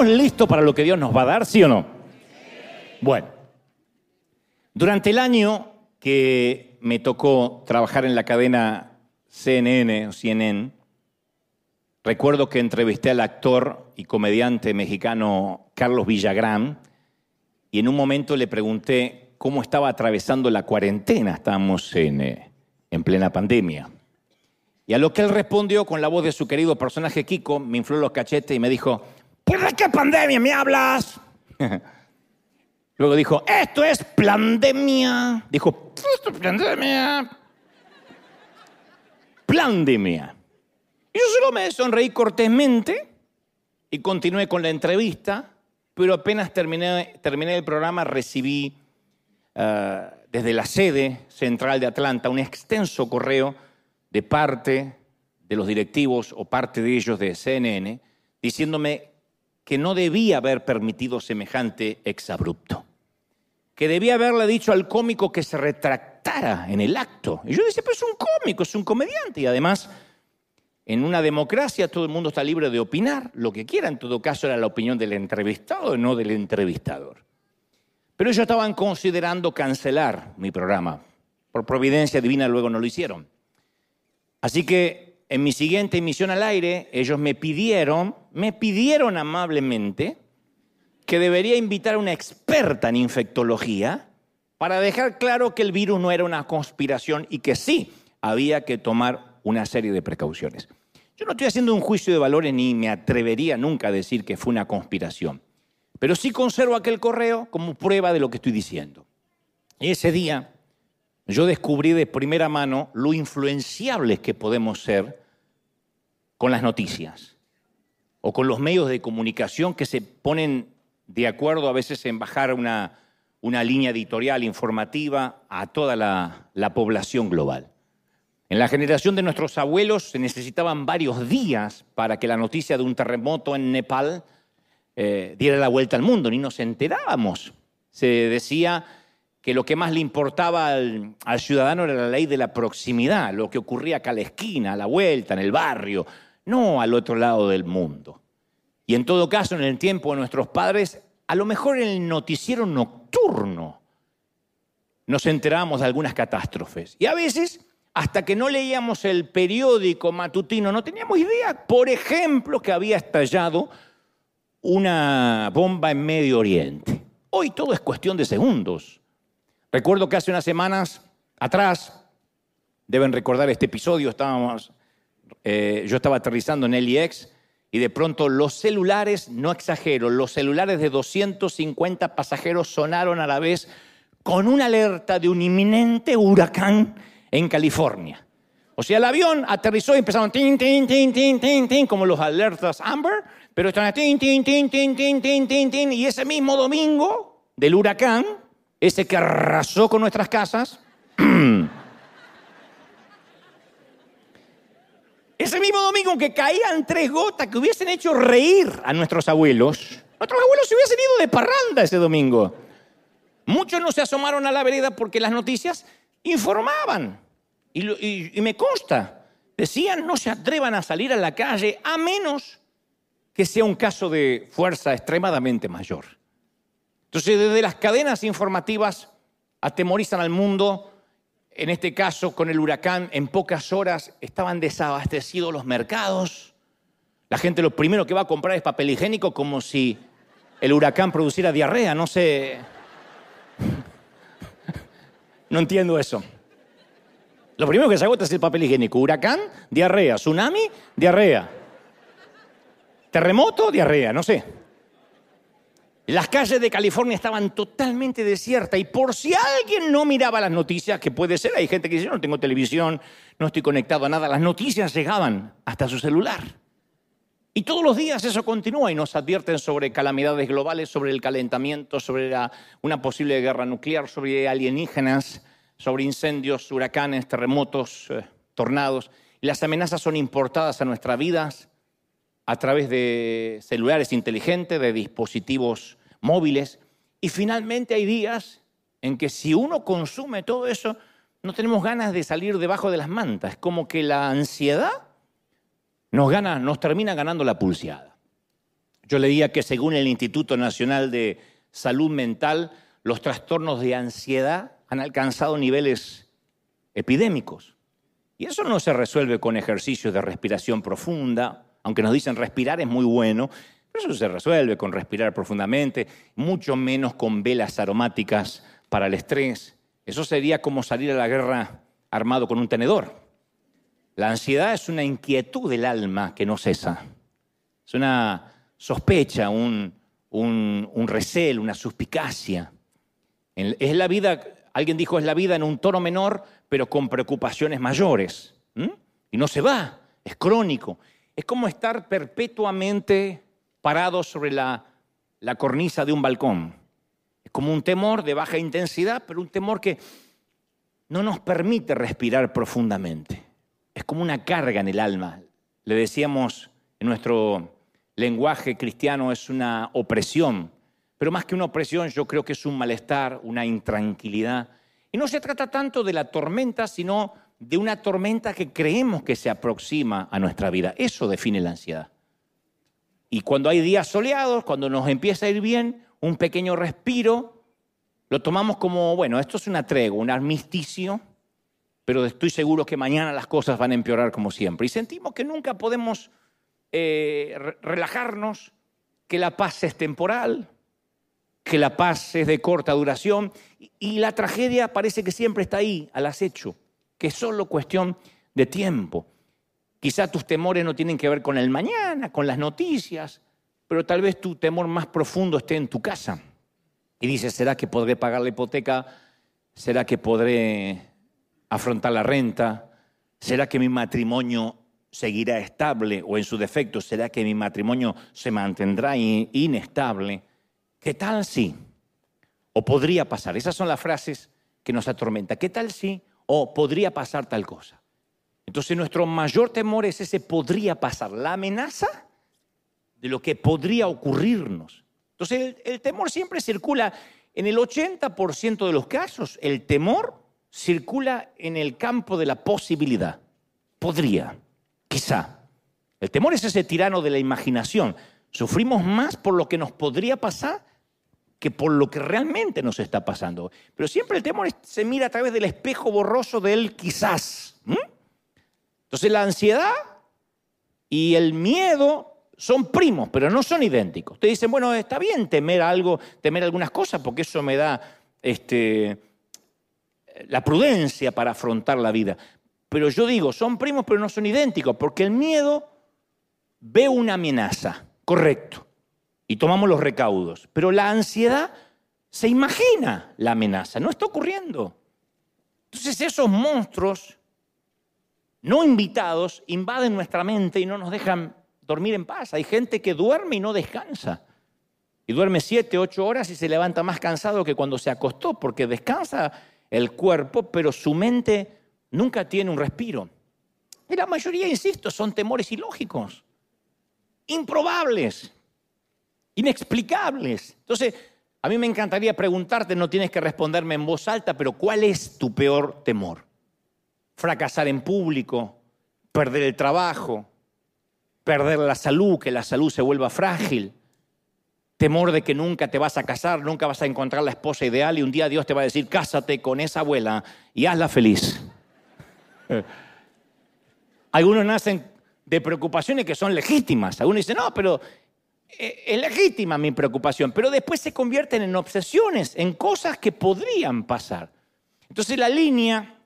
¿Estamos listos para lo que Dios nos va a dar, sí o no? Bueno, durante el año que me tocó trabajar en la cadena CNN o recuerdo que entrevisté al actor y comediante mexicano Carlos Villagrán y en un momento le pregunté cómo estaba atravesando la cuarentena. Estábamos en, eh, en plena pandemia. Y a lo que él respondió con la voz de su querido personaje Kiko, me infló los cachetes y me dijo, ¿pues de qué pandemia me hablas? Luego dijo, esto es pandemia. Dijo, esto es pandemia. Plandemia. Y yo solo me sonreí cortésmente y continué con la entrevista, pero apenas terminé, terminé el programa recibí eh, desde la sede central de Atlanta un extenso correo de parte de los directivos o parte de ellos de CNN diciéndome que no debía haber permitido semejante exabrupto, que debía haberle dicho al cómico que se retractara en el acto. Y yo decía, pues es un cómico, es un comediante y además en una democracia todo el mundo está libre de opinar lo que quiera, en todo caso era la opinión del entrevistado, no del entrevistador. Pero ellos estaban considerando cancelar mi programa. Por providencia divina luego no lo hicieron. Así que en mi siguiente emisión al aire, ellos me pidieron, me pidieron amablemente que debería invitar a una experta en infectología para dejar claro que el virus no era una conspiración y que sí había que tomar una serie de precauciones. Yo no estoy haciendo un juicio de valores ni me atrevería nunca a decir que fue una conspiración, pero sí conservo aquel correo como prueba de lo que estoy diciendo. Ese día yo descubrí de primera mano lo influenciables que podemos ser con las noticias o con los medios de comunicación que se ponen de acuerdo a veces en bajar una, una línea editorial informativa a toda la, la población global. En la generación de nuestros abuelos se necesitaban varios días para que la noticia de un terremoto en Nepal eh, diera la vuelta al mundo, ni nos enterábamos. Se decía que lo que más le importaba al, ciudadano era la ley de la proximidad, lo que ocurría acá a la esquina, a la vuelta, en el barrio, no al otro lado del mundo. Y en todo caso, en el tiempo de nuestros padres, a lo mejor en el noticiero nocturno nos enterábamos de algunas catástrofes. Y a veces, hasta que no leíamos el periódico matutino, no teníamos idea, por ejemplo, que había estallado una bomba en Medio Oriente. Hoy todo es cuestión de segundos. Recuerdo que hace unas semanas atrás, deben recordar este episodio, estábamos, eh, yo estaba aterrizando en LIX y de pronto los celulares, no exagero, los celulares de 250 pasajeros sonaron a la vez con una alerta de un inminente huracán en California. O sea, el avión aterrizó y empezaron tin, tin, tin, tin, tin, tin, como los alertas Amber, pero estaban tin, tin, tin, tin, tin, tin, tin, tin, y ese mismo domingo del huracán, ese que arrasó con nuestras casas, ese mismo domingo que caían tres gotas que hubiesen hecho reír a nuestros abuelos, nuestros abuelos se hubiesen ido de parranda ese domingo. Muchos no se asomaron a la vereda porque las noticias informaban. Y, y me consta, decían no se atrevan a salir a la calle a menos que sea un caso de fuerza extremadamente mayor. Entonces, desde las cadenas informativas atemorizan al mundo, en este caso con el huracán, en pocas horas estaban desabastecidos los mercados. La gente lo primero que va a comprar es papel higiénico como si el huracán produciera diarrea, no sé. No entiendo eso. Lo primero que se agota es el papel higiénico. Huracán, diarrea. Tsunami, diarrea. Terremoto, diarrea, no sé. Las calles de California estaban totalmente desiertas y por si alguien no miraba las noticias, que puede ser, hay gente que dice, no tengo televisión, no estoy conectado a nada, las noticias llegaban hasta su celular. Y todos los días eso continúa y nos advierten sobre calamidades globales, sobre el calentamiento, sobre una posible guerra nuclear, sobre alienígenas, sobre incendios, huracanes, terremotos, eh, tornados. Y las amenazas son importadas a nuestras vidas a través de celulares inteligentes, de dispositivos móviles. Y finalmente hay días en que si uno consume todo eso, no tenemos ganas de salir debajo de las mantas. Como que la ansiedad nos gana, nos termina ganando la pulseada. Yo leía que según el Instituto Nacional de Salud Mental, los trastornos de ansiedad han alcanzado niveles epidémicos. Y eso no se resuelve con ejercicios de respiración profunda, aunque nos dicen respirar es muy bueno, pero eso se resuelve con respirar profundamente, mucho menos con velas aromáticas para el estrés. Eso sería como salir a la guerra armado con un tenedor. La ansiedad es una inquietud del alma que no cesa. Es una sospecha, un, un, recelo, una suspicacia. Es la vida, alguien dijo, es la vida en un tono menor, pero con preocupaciones mayores. Y no se va, es crónico. Es como estar perpetuamente parado sobre la, la cornisa de un balcón. Es como un temor de baja intensidad, pero un temor que no nos permite respirar profundamente. Es como una carga en el alma. Le decíamos en nuestro lenguaje cristiano es una opresión, pero más que una opresión yo creo que es un malestar, una intranquilidad. Y no se trata tanto de la tormenta, sino de una tormenta que creemos que se aproxima a nuestra vida. Eso define la ansiedad. Y cuando hay días soleados, cuando nos empieza a ir bien, un pequeño respiro, lo tomamos como, bueno, esto es una tregua, un armisticio, pero estoy seguro que mañana las cosas van a empeorar como siempre. Y sentimos que nunca podemos eh, relajarnos, que la paz es temporal, que la paz es de corta duración y, la tragedia parece que siempre está ahí, al acecho, que es solo cuestión de tiempo. Quizá tus temores no tienen que ver con el mañana, con las noticias, pero tal vez tu temor más profundo esté en tu casa. Y dices, ¿será que podré pagar la hipoteca? ¿Será que podré afrontar la renta? ¿Será que mi matrimonio seguirá estable o en su defecto será que mi matrimonio se mantendrá inestable? ¿Qué tal si? O podría pasar. Esas son las frases que nos atormentan. ¿Qué tal si? O podría pasar tal cosa. Entonces nuestro mayor temor es ese podría pasar, la amenaza de lo que podría ocurrirnos. Entonces el, temor siempre circula, en el 80% de los casos, el temor circula en el campo de la posibilidad. Podría. Quizá. El temor es ese tirano de la imaginación. Sufrimos más por lo que nos podría pasar que por lo que realmente nos está pasando. Pero siempre el temor se mira a través del espejo borroso del quizás. Entonces la ansiedad y el miedo son primos, pero no son idénticos. Ustedes dicen, bueno, está bien temer algo, temer algunas cosas, porque eso me da este, la prudencia para afrontar la vida. Pero yo digo, son primos pero no son idénticos, porque el miedo ve una amenaza, correcto, y tomamos los recaudos. Pero la ansiedad se imagina la amenaza, no está ocurriendo. Entonces esos monstruos no invitados invaden nuestra mente y no nos dejan dormir en paz. Hay gente que duerme y no descansa. Y duerme siete, ocho horas y se levanta más cansado que cuando se acostó, porque descansa el cuerpo, pero su mente nunca tiene un respiro. Y la mayoría, insisto, son temores ilógicos, improbables, inexplicables. Entonces, a mí me encantaría preguntarte, no tienes que responderme en voz alta, pero ¿cuál es tu peor temor? Fracasar en público, perder el trabajo, perder la salud, que la salud se vuelva frágil, temor de que nunca te vas a casar, nunca vas a encontrar la esposa ideal y un día Dios te va a decir, cásate con esa abuela y hazla feliz. Algunos nacen de preocupaciones que son legítimas. Algunos dicen, no, pero eh, es legítima mi preocupación, pero después se convierten en obsesiones, en cosas que podrían pasar. Entonces la línea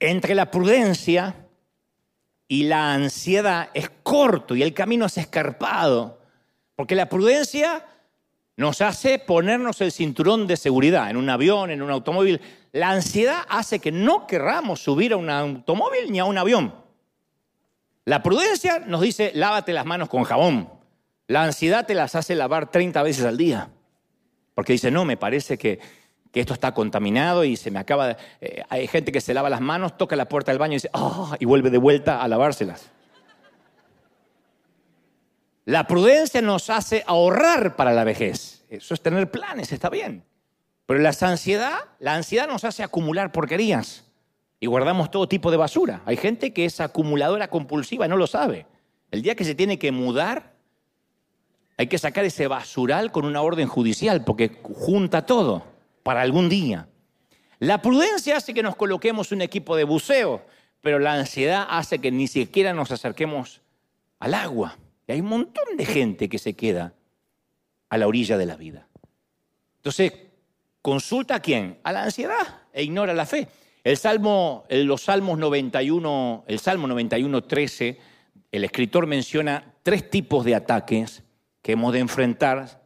entre la prudencia y la ansiedad es corto y el camino es escarpado, porque la prudencia nos hace ponernos el cinturón de seguridad en un avión, en un automóvil. La ansiedad hace que no querramos subir a un automóvil ni a un avión. La prudencia nos dice, lávate las manos con jabón. La ansiedad te las hace lavar 30 veces al día. Porque dice, no, me parece que, esto está contaminado y se me acaba... Eh, hay gente que se lava las manos, toca la puerta del baño y dice, ah, y vuelve de vuelta a lavárselas. La prudencia nos hace ahorrar para la vejez. Eso es tener planes, está bien. Pero la ansiedad, la ansiedad nos hace acumular porquerías y guardamos todo tipo de basura. Hay gente que es acumuladora compulsiva y no lo sabe. El día que se tiene que mudar, Hay que sacar ese basural con una orden judicial porque junta todo para algún día. La prudencia hace que nos coloquemos un equipo de buceo, pero la ansiedad hace que ni siquiera nos acerquemos al agua. Y hay un montón de gente que se queda a la orilla de la vida. Entonces, consulta a quién? A la ansiedad e ignora la fe. El Salmo, los Salmos 91, el Salmo 91, 13, el escritor menciona tres tipos de ataques que hemos de enfrentar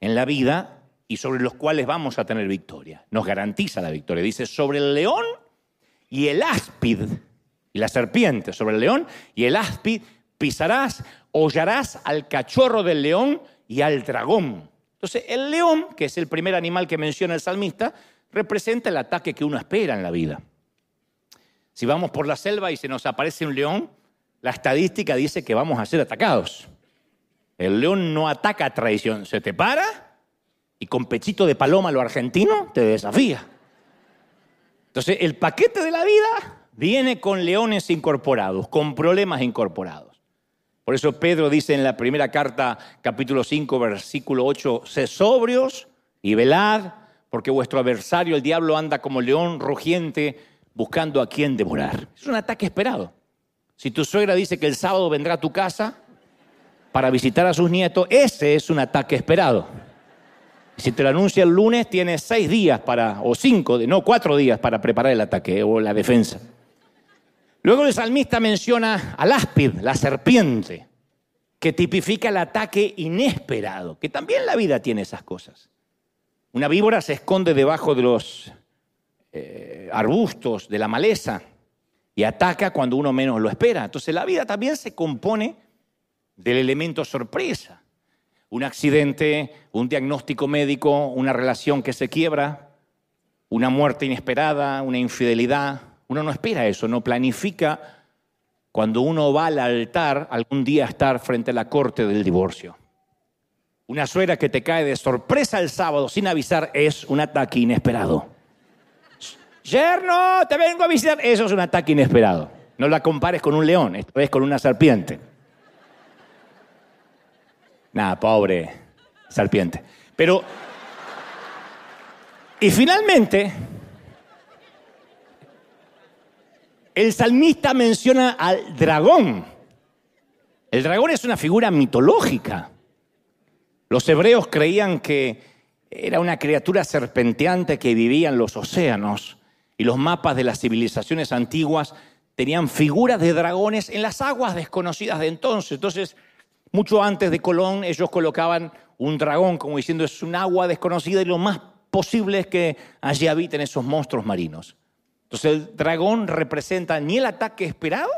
en la vida y sobre los cuales vamos a tener victoria. Nos garantiza la victoria. Dice, sobre el león y el áspid, y la serpiente, sobre el león y el áspid pisarás, hollarás al cachorro del león y al dragón. Entonces, el león, que es el primer animal que menciona el salmista, representa el ataque que uno espera en la vida. Si vamos por la selva y se nos aparece un león, la estadística dice que vamos a ser atacados. El león no ataca a traición, se te para y con pechito de paloma lo argentino te desafía. Entonces, el paquete de la vida viene con leones incorporados, con problemas incorporados. Por eso Pedro dice en la primera carta, capítulo 5, versículo 8, sé sobrios y velad, porque vuestro adversario, el diablo, anda como león rugiente buscando a quien devorar. Es un ataque esperado. Si tu suegra dice que el sábado vendrá a tu casa para visitar a sus nietos, ese es un ataque esperado. Si te lo anuncia el lunes, tienes seis días para, o cinco, no, cuatro días para preparar el ataque o la defensa. Luego el salmista menciona al áspid, la serpiente, que tipifica el ataque inesperado, que también la vida tiene esas cosas. Una víbora se esconde debajo de los eh, arbustos, de la maleza, y ataca cuando uno menos lo espera. Entonces la vida también se compone del elemento sorpresa. Un accidente, un diagnóstico médico, una relación que se quiebra, una muerte inesperada, una infidelidad, uno no espera eso, no planifica cuando uno va al altar algún día estar frente a la corte del divorcio. Una suegra que te cae de sorpresa el sábado sin avisar es un ataque inesperado. Yerno, te vengo a visitar. Eso es un ataque inesperado. No la compares con un león, esta vez con una serpiente. Nada, pobre serpiente. Pero, y finalmente, el salmista menciona al dragón. El dragón es una figura mitológica. Los hebreos creían que era una criatura serpenteante que vivía en los océanos y los mapas de las civilizaciones antiguas tenían figuras de dragones en las aguas desconocidas de entonces. Entonces, mucho antes de Colón, ellos colocaban un dragón como diciendo es un agua desconocida y lo más posible es que allí habiten esos monstruos marinos. Entonces el dragón representa ni el ataque esperado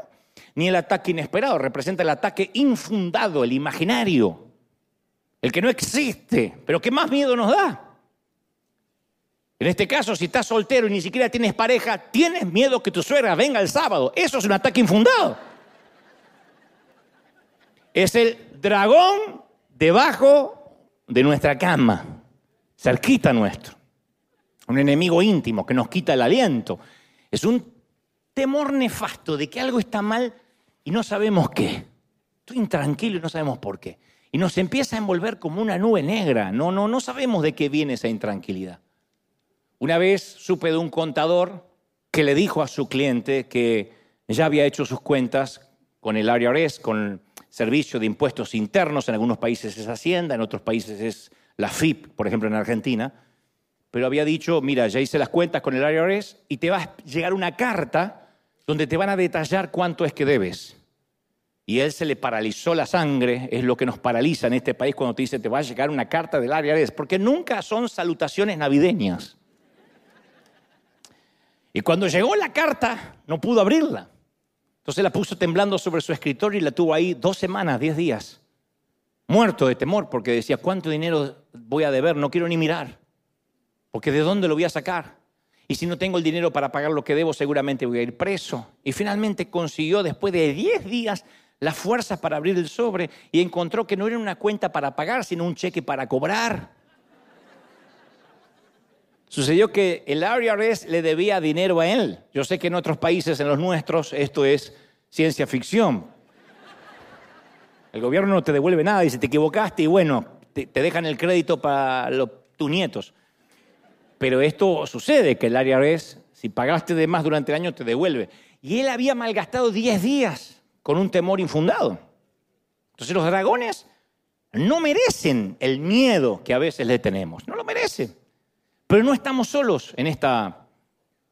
ni el ataque inesperado, representa el ataque infundado, el imaginario, el que no existe, pero que más miedo nos da. En este caso, si estás soltero y ni siquiera tienes pareja, tienes miedo que tu suegra venga el sábado. Eso es un ataque infundado. Es el dragón debajo de nuestra cama, cerquita nuestro. Un enemigo íntimo que nos quita el aliento, es un temor nefasto de que algo está mal y no sabemos qué. Estoy intranquilo y no sabemos por qué. Y nos empieza a envolver como una nube negra. No, no, no sabemos de qué viene esa intranquilidad. Una vez supe de un contador que le dijo a su cliente que ya había hecho sus cuentas con el IRS, con el Servicio de Impuestos Internos. En algunos países es Hacienda, en otros países es la FIP, por ejemplo en Argentina pero había dicho, mira, ya hice las cuentas con el IRS y te va a llegar una carta donde te van a detallar cuánto es que debes. Y él se le paralizó la sangre, es lo que nos paraliza en este país cuando te dice te va a llegar una carta del IRS, porque nunca son salutaciones navideñas. Y cuando llegó la carta, no pudo abrirla. Entonces la puso temblando sobre su escritorio y la tuvo ahí dos semanas, diez días, muerto de temor, porque decía, ¿cuánto dinero voy a deber? No quiero ni mirar. Porque ¿de dónde lo voy a sacar? Y si no tengo el dinero para pagar lo que debo, seguramente voy a ir preso. Y finalmente consiguió, después de 10 días, las fuerzas para abrir el sobre y encontró que no era una cuenta para pagar, sino un cheque para cobrar. Sucedió que el IRS le debía dinero a él. Yo sé que en otros países, en los nuestros, esto es ciencia ficción. El gobierno no te devuelve nada, dice, te equivocaste y bueno, te, dejan el crédito para tus nietos. Pero esto sucede, que el IRS, si pagaste de más durante el año, te devuelve. Y él había malgastado 10 días con un temor infundado. Entonces los dragones no merecen el miedo que a veces le tenemos, no lo merecen. Pero no estamos solos en esta,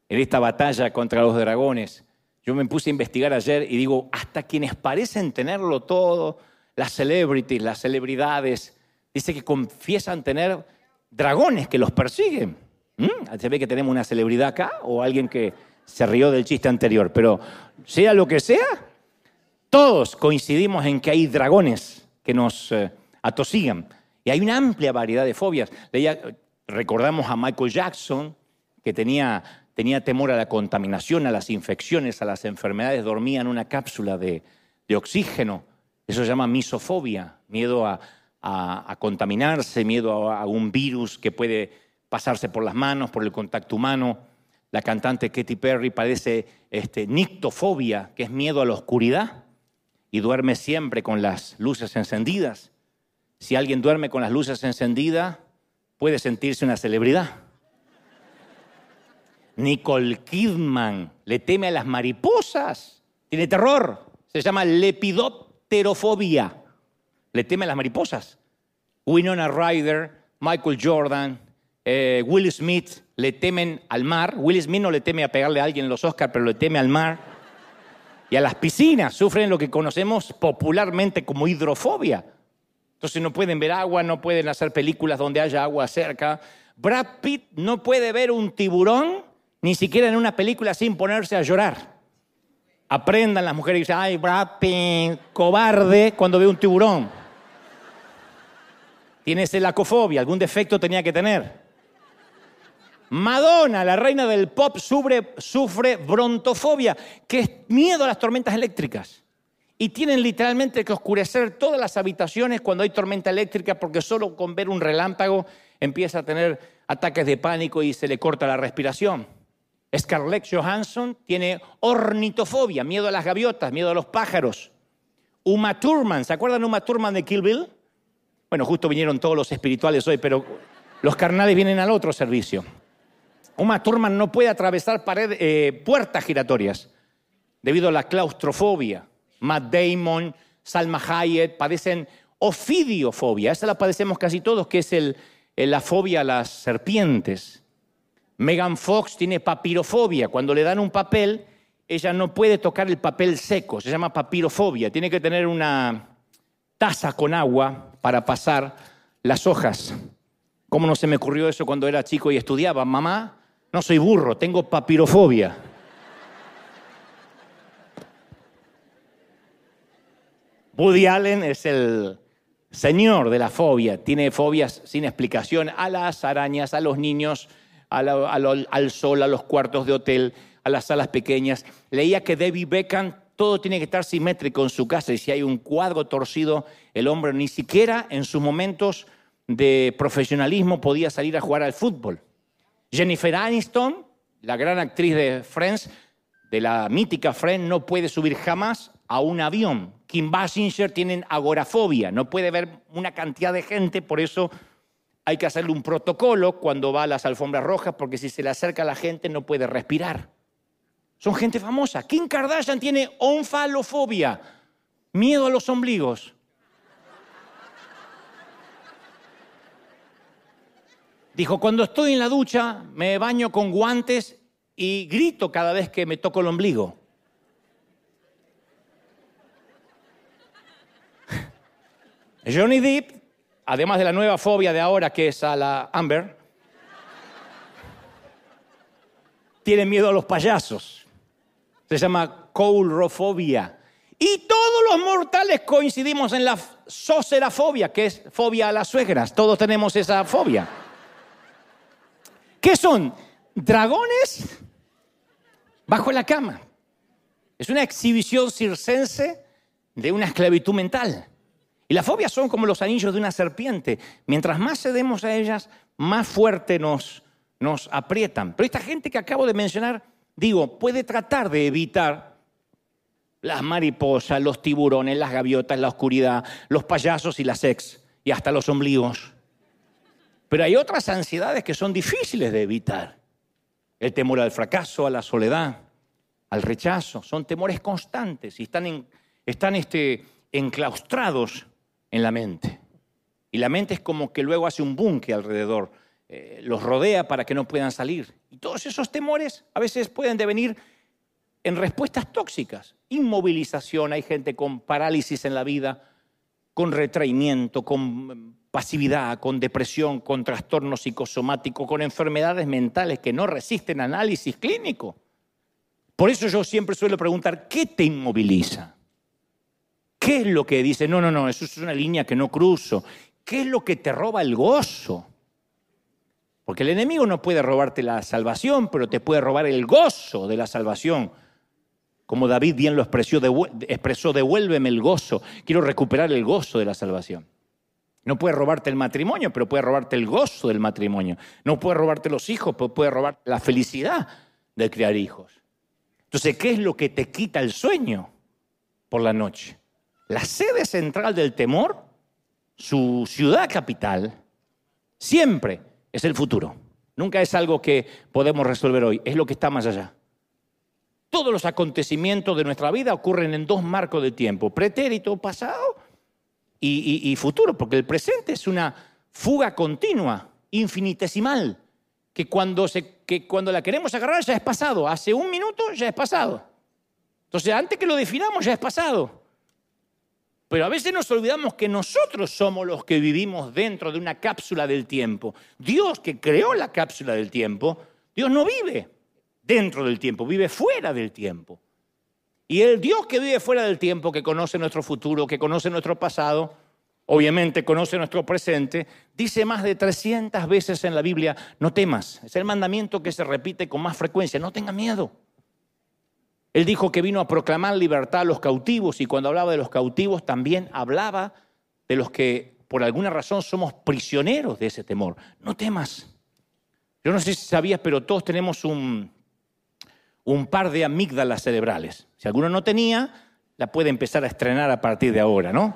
en esta batalla contra los dragones. Yo me puse a investigar ayer y digo, hasta quienes parecen tenerlo todo, las celebrities, las celebridades, dice que confiesan tener dragones que los persiguen. ¿Mm? Se ve que tenemos una celebridad acá o alguien que se rió del chiste anterior, pero sea lo que sea, todos coincidimos en que hay dragones que nos eh, atosigan. Y hay una amplia variedad de fobias. Recordamos a Michael Jackson, que tenía, temor a la contaminación, a las infecciones, a las enfermedades, dormía en una cápsula de, oxígeno. Eso se llama misofobia, miedo a, contaminarse, miedo a, un virus que puede pasarse por las manos, por el contacto humano. La cantante Katy Perry padece este, nictofobia, que es miedo a la oscuridad, y duerme siempre con las luces encendidas. Si alguien duerme con las luces encendidas, puede sentirse una celebridad. Nicole Kidman le teme a las mariposas, tiene terror, se llama lepidopterofobia, le teme a las mariposas. Winona Ryder, Michael Jordan, eh, Will Smith le temen al mar. Will Smith no le teme a pegarle a alguien en los Oscars, pero le teme al mar. Y a las piscinas sufren lo que conocemos popularmente como hidrofobia. Entonces no pueden ver agua, no pueden hacer películas donde haya agua cerca. Brad Pitt no puede ver un tiburón ni siquiera en una película sin ponerse a llorar. Aprendan las mujeres y dicen, ay, Brad Pitt, cobarde cuando ve un tiburón. Tiene celacofobia, algún defecto tenía que tener. Madonna, la reina del pop, sufre, sufre brontofobia, que es miedo a las tormentas eléctricas. Y tienen literalmente que oscurecer todas las habitaciones cuando hay tormenta eléctrica porque solo con ver un relámpago empieza a tener ataques de pánico y se le corta la respiración. Scarlett Johansson tiene ornitofobia, miedo a las gaviotas, miedo a los pájaros. Uma Thurman, ¿se acuerdan Uma Thurman de Kill Bill? Bueno, justo vinieron todos los espirituales hoy, pero los carnales vienen al otro servicio. Uma Thurman no puede atravesar eh, puertas giratorias debido a la claustrofobia. Matt Damon, Salma Hayek padecen ofidiofobia. Esa la padecemos casi todos, que es la fobia a las serpientes. Megan Fox tiene papirofobia. Cuando le dan un papel, ella no puede tocar el papel seco. Se llama papirofobia. Tiene que tener una taza con agua para pasar las hojas. ¿Cómo no se me ocurrió eso cuando era chico y estudiaba? Mamá, no soy burro, tengo papirofobia. Woody Allen es el señor de la fobia, tiene fobias sin explicación a las arañas, a los niños, al sol, a los cuartos de hotel, a las salas pequeñas. Leía que David Beckham todo tiene que estar simétrico en su casa y si hay un cuadro torcido, el hombre ni siquiera en sus momentos de profesionalismo podía salir a jugar al fútbol. Jennifer Aniston, la gran actriz de Friends, de la mítica Friends, no puede subir jamás a un avión. Kim Basinger tiene agorafobia, no puede ver una cantidad de gente, por eso hay que hacerle un protocolo cuando va a las alfombras rojas, porque si se le acerca a la gente no puede respirar. Son gente famosa. Kim Kardashian tiene onfalofobia, miedo a los ombligos. Dijo, cuando estoy en la ducha me baño con guantes y grito cada vez que me toco el ombligo. Johnny Depp, además de la nueva fobia de ahora que es a la Amber, tiene miedo a los payasos. Se llama coulrofobia. Y todos los mortales coincidimos en la socerafobia, que es fobia a las suegras. Todos tenemos esa fobia. ¿Qué son? Dragones bajo la cama. Es una exhibición circense de una esclavitud mental. Y las fobias son como los anillos de una serpiente. Mientras más cedemos a ellas, más fuerte nos, nos aprietan. Pero esta gente que acabo de mencionar, digo, puede tratar de evitar las mariposas, los tiburones, las gaviotas, la oscuridad, los payasos y las ex, y hasta los ombligos. Pero hay otras ansiedades que son difíciles de evitar. El temor al fracaso, a la soledad, al rechazo, son temores constantes y están, están este, enclaustrados en la mente. Y la mente es como que luego hace un bunque alrededor, eh, los rodea para que no puedan salir. Y todos esos temores a veces pueden devenir en respuestas tóxicas, inmovilización, hay gente con parálisis en la vida, con retraimiento, con pasividad, con depresión, con trastorno psicosomático, con enfermedades mentales que no resisten análisis clínico. Por eso yo siempre suelo preguntar, ¿qué te inmoviliza? ¿Qué es lo que dice? No, no, no, eso es una línea que no cruzo. ¿Qué es lo que te roba el gozo? Porque el enemigo no puede robarte la salvación, pero te puede robar el gozo de la salvación. Como David bien lo expresó, expresó, devuélveme el gozo. Quiero recuperar el gozo de la salvación. No puede robarte el matrimonio, pero puede robarte el gozo del matrimonio. No puede robarte los hijos, pero puede robarte la felicidad de criar hijos. Entonces, ¿qué es lo que te quita el sueño por la noche? La sede central del temor, su ciudad capital, siempre es el futuro. Nunca es algo que podemos resolver hoy, es lo que está más allá. Todos los acontecimientos de nuestra vida ocurren en dos marcos de tiempo, pretérito, pasado y, futuro, porque el presente es una fuga continua, infinitesimal, que cuando, que cuando la queremos agarrar ya es pasado, hace un minuto ya es pasado. Entonces, antes que lo definamos ya es pasado. Pero a veces nos olvidamos que nosotros somos los que vivimos dentro de una cápsula del tiempo. Dios que creó la cápsula del tiempo, Dios no vive dentro del tiempo, vive fuera del tiempo. Y el Dios que vive fuera del tiempo, que conoce nuestro futuro, que conoce nuestro pasado, obviamente conoce nuestro presente, dice más de 300 veces en la Biblia, no temas. Es el mandamiento que se repite con más frecuencia, no tenga miedo. Él dijo que vino a proclamar libertad a los cautivos y cuando hablaba de los cautivos también hablaba de los que por alguna razón somos prisioneros de ese temor. No temas. Yo no sé si sabías, pero todos tenemos un, un par de amígdalas cerebrales. Si alguno no tenía, la puede empezar a estrenar a partir de ahora, ¿no?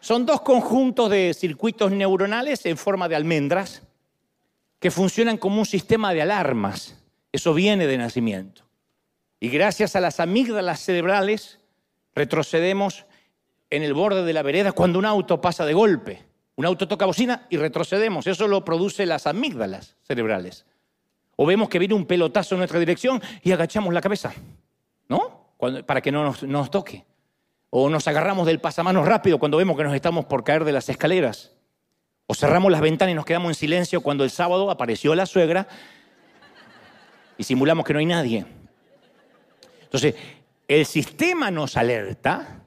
Son dos conjuntos de circuitos neuronales en forma de almendras que funcionan como un sistema de alarmas. Eso viene de nacimiento. Y gracias a las amígdalas cerebrales retrocedemos en el borde de la vereda cuando un auto pasa de golpe. Un auto toca bocina y retrocedemos. Eso lo produce las amígdalas cerebrales. O vemos que viene un pelotazo en nuestra dirección y agachamos la cabeza, ¿no? para que no nos, toque. O nos agarramos del pasamanos rápido cuando vemos que nos estamos por caer de las escaleras. O cerramos las ventanas y nos quedamos en silencio cuando el sábado apareció la suegra y simulamos que no hay nadie. Entonces, el sistema nos alerta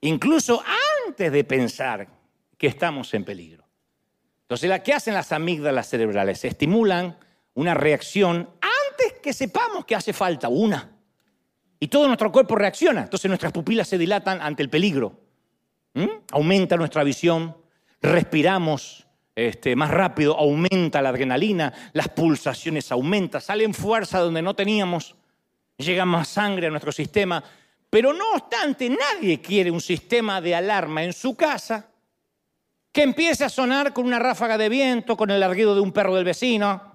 incluso antes de pensar que estamos en peligro. Entonces, ¿qué hacen las amígdalas cerebrales? Estimulan una reacción antes que sepamos que hace falta una. Y todo nuestro cuerpo reacciona. Entonces nuestras pupilas se dilatan ante el peligro. Aumenta nuestra visión, respiramos este, más rápido, aumenta la adrenalina, las pulsaciones aumentan, salen fuerza donde no teníamos, llega más sangre a nuestro sistema. Pero no obstante, nadie quiere un sistema de alarma en su casa que empiece a sonar con una ráfaga de viento, con el larguido de un perro del vecino,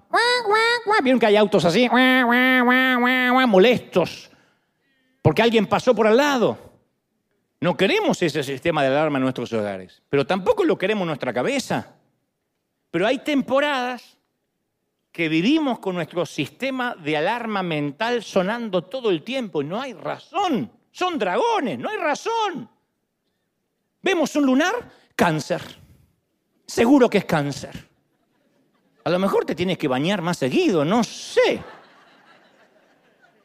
Vieron que hay autos así, molestos, porque alguien pasó por al lado. No queremos ese sistema de alarma en nuestros hogares, pero tampoco lo queremos en nuestra cabeza. Pero hay temporadas que vivimos con nuestro sistema de alarma mental sonando todo el tiempo y no hay razón. Son dragones, no hay razón. Vemos un lunar, cáncer. Seguro que es cáncer. A lo mejor te tienes que bañar más seguido, no sé.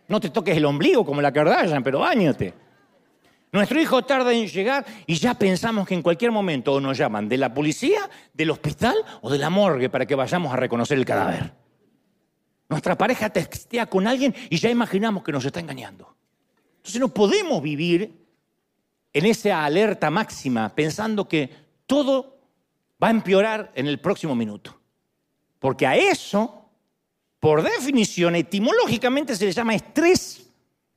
No te toques el ombligo como la Kardashian, pero bañate. Nuestro hijo tarda en llegar y ya pensamos que en cualquier momento nos llaman de la policía, del hospital o de la morgue para que vayamos a reconocer el cadáver. Nuestra pareja textea con alguien y ya imaginamos que nos está engañando. Entonces no podemos vivir en esa alerta máxima pensando que todo va a empeorar en el próximo minuto. Porque a eso, por definición, etimológicamente se le llama estrés.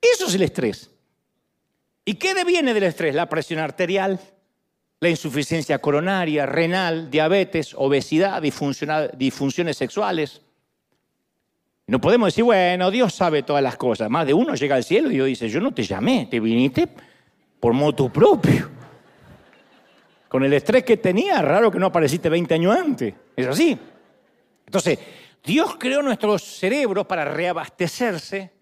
Eso es el estrés. ¿Y qué deviene del estrés? La presión arterial, la insuficiencia coronaria, renal, diabetes, obesidad, disfunciones sexuales. No podemos decir, bueno, Dios sabe todas las cosas. Más de uno llega al cielo y Dios dice, yo no te llamé, te viniste por moto propio. Con el estrés que tenía, raro que no apareciste 20 años antes. Es así. Entonces, Dios creó nuestros cerebros para reabastecerse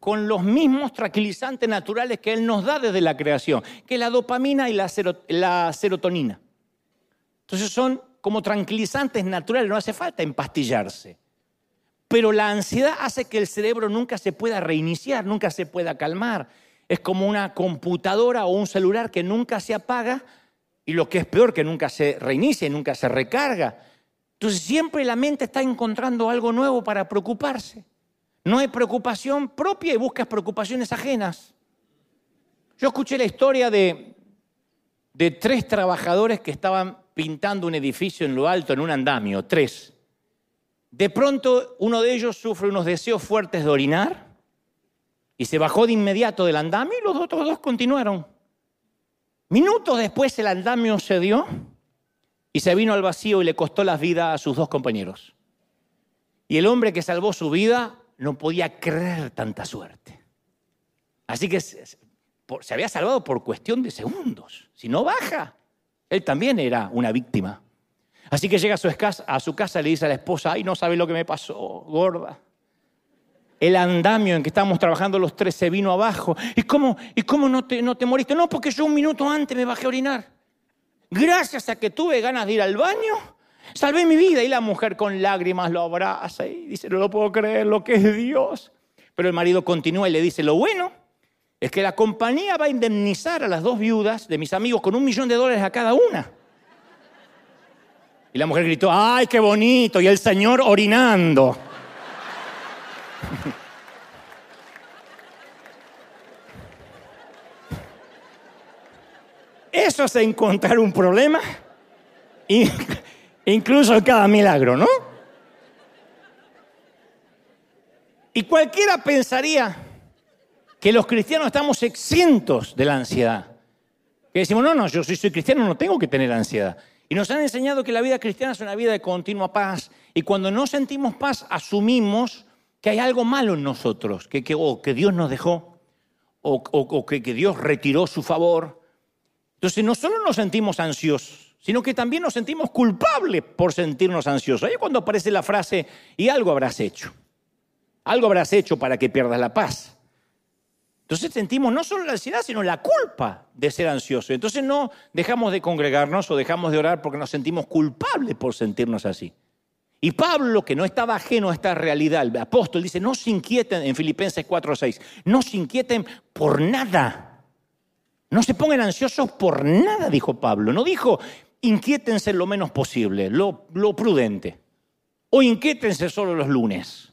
con los mismos tranquilizantes naturales que Él nos da desde la creación, que la dopamina y la, serotonina. Entonces son como tranquilizantes naturales, no hace falta empastillarse. Pero la ansiedad hace que el cerebro nunca se pueda reiniciar, nunca se pueda calmar. Es como una computadora o un celular que nunca se apaga y lo que es peor, que nunca se reinicia nunca se recarga. Entonces siempre la mente está encontrando algo nuevo para preocuparse. No hay preocupación propia y buscas preocupaciones ajenas. Yo escuché la historia de, de tres trabajadores que estaban pintando un edificio en lo alto, en un andamio, tres. De pronto uno de ellos sufre unos deseos fuertes de orinar y se bajó de inmediato del andamio y los otros dos continuaron. Minutos después el andamio cedió y se vino al vacío y le costó la vida a sus dos compañeros. Y el hombre que salvó su vida no podía creer tanta suerte. Así que se había salvado por cuestión de segundos. Si no baja, él también era una víctima. Así que llega a su, casa, a su casa y le dice a la esposa, ay, no sabe lo que me pasó, gorda el andamio en que estábamos trabajando los tres se vino abajo. ¿Y cómo, y cómo no, te, no te moriste? No, porque yo un minuto antes me bajé a orinar. Gracias a que tuve ganas de ir al baño, salvé mi vida. Y la mujer con lágrimas lo abraza y dice, no lo puedo creer, lo que es Dios. Pero el marido continúa y le dice, lo bueno es que la compañía va a indemnizar a las dos viudas de mis amigos con un millón de dólares a cada una. Y la mujer gritó, ay, qué bonito, y el señor orinando. Eso es encontrar un problema, incluso en cada milagro, ¿no? Y cualquiera pensaría que los cristianos estamos exentos de la ansiedad. Que decimos, no, no, yo soy cristiano no tengo que tener ansiedad. Y nos han enseñado que la vida cristiana es una vida de continua paz. Y cuando no sentimos paz, asumimos que hay algo malo en nosotros, que, que, o que Dios nos dejó, o, que, que Dios retiró su favor. Entonces no solo nos sentimos ansiosos, sino que también nos sentimos culpables por sentirnos ansiosos. Ahí es cuando aparece la frase, y algo habrás hecho. Algo habrás hecho para que pierdas la paz. Entonces sentimos no solo la ansiedad, sino la culpa de ser ansioso. Entonces no dejamos de congregarnos o dejamos de orar porque nos sentimos culpables por sentirnos así. Y Pablo, que no estaba ajeno a esta realidad, el apóstol dice, no se inquieten en Filipenses 4:6, no se inquieten por nada. No se pongan ansiosos por nada, dijo Pablo. No dijo, inquiétense lo menos posible, lo, lo prudente. O inquiétense solo los lunes.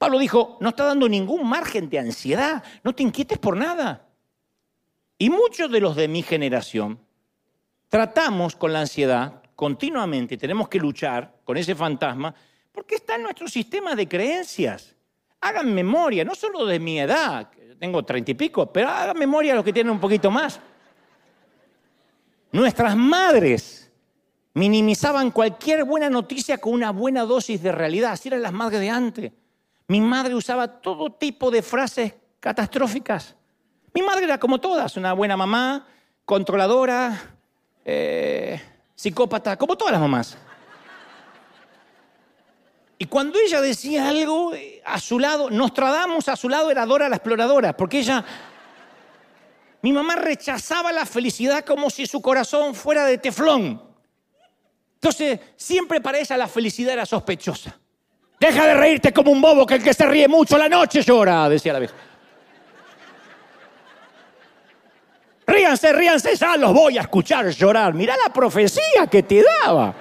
Pablo dijo, no está dando ningún margen de ansiedad, no te inquietes por nada. Y muchos de los de mi generación tratamos con la ansiedad continuamente tenemos que luchar con ese fantasma porque está en nuestro sistema de creencias. Hagan memoria, no solo de mi edad, tengo treinta y pico, pero hagan memoria a los que tienen un poquito más. Nuestras madres minimizaban cualquier buena noticia con una buena dosis de realidad, así eran las madres de antes. Mi madre usaba todo tipo de frases catastróficas. Mi madre era como todas, una buena mamá, controladora, eh, psicópata, como todas las mamás. Y cuando ella decía algo, eh, a su lado, Nostradamus a su lado era Dora la exploradora, porque ella, mi mamá rechazaba la felicidad como si su corazón fuera de teflón. Entonces, siempre para ella la felicidad era sospechosa. Deja de reírte como un bobo que el que se ríe mucho la noche llora, decía la vieja. Ríanse, ríanse, ya los voy a escuchar llorar. Mirá la profecía que te daba.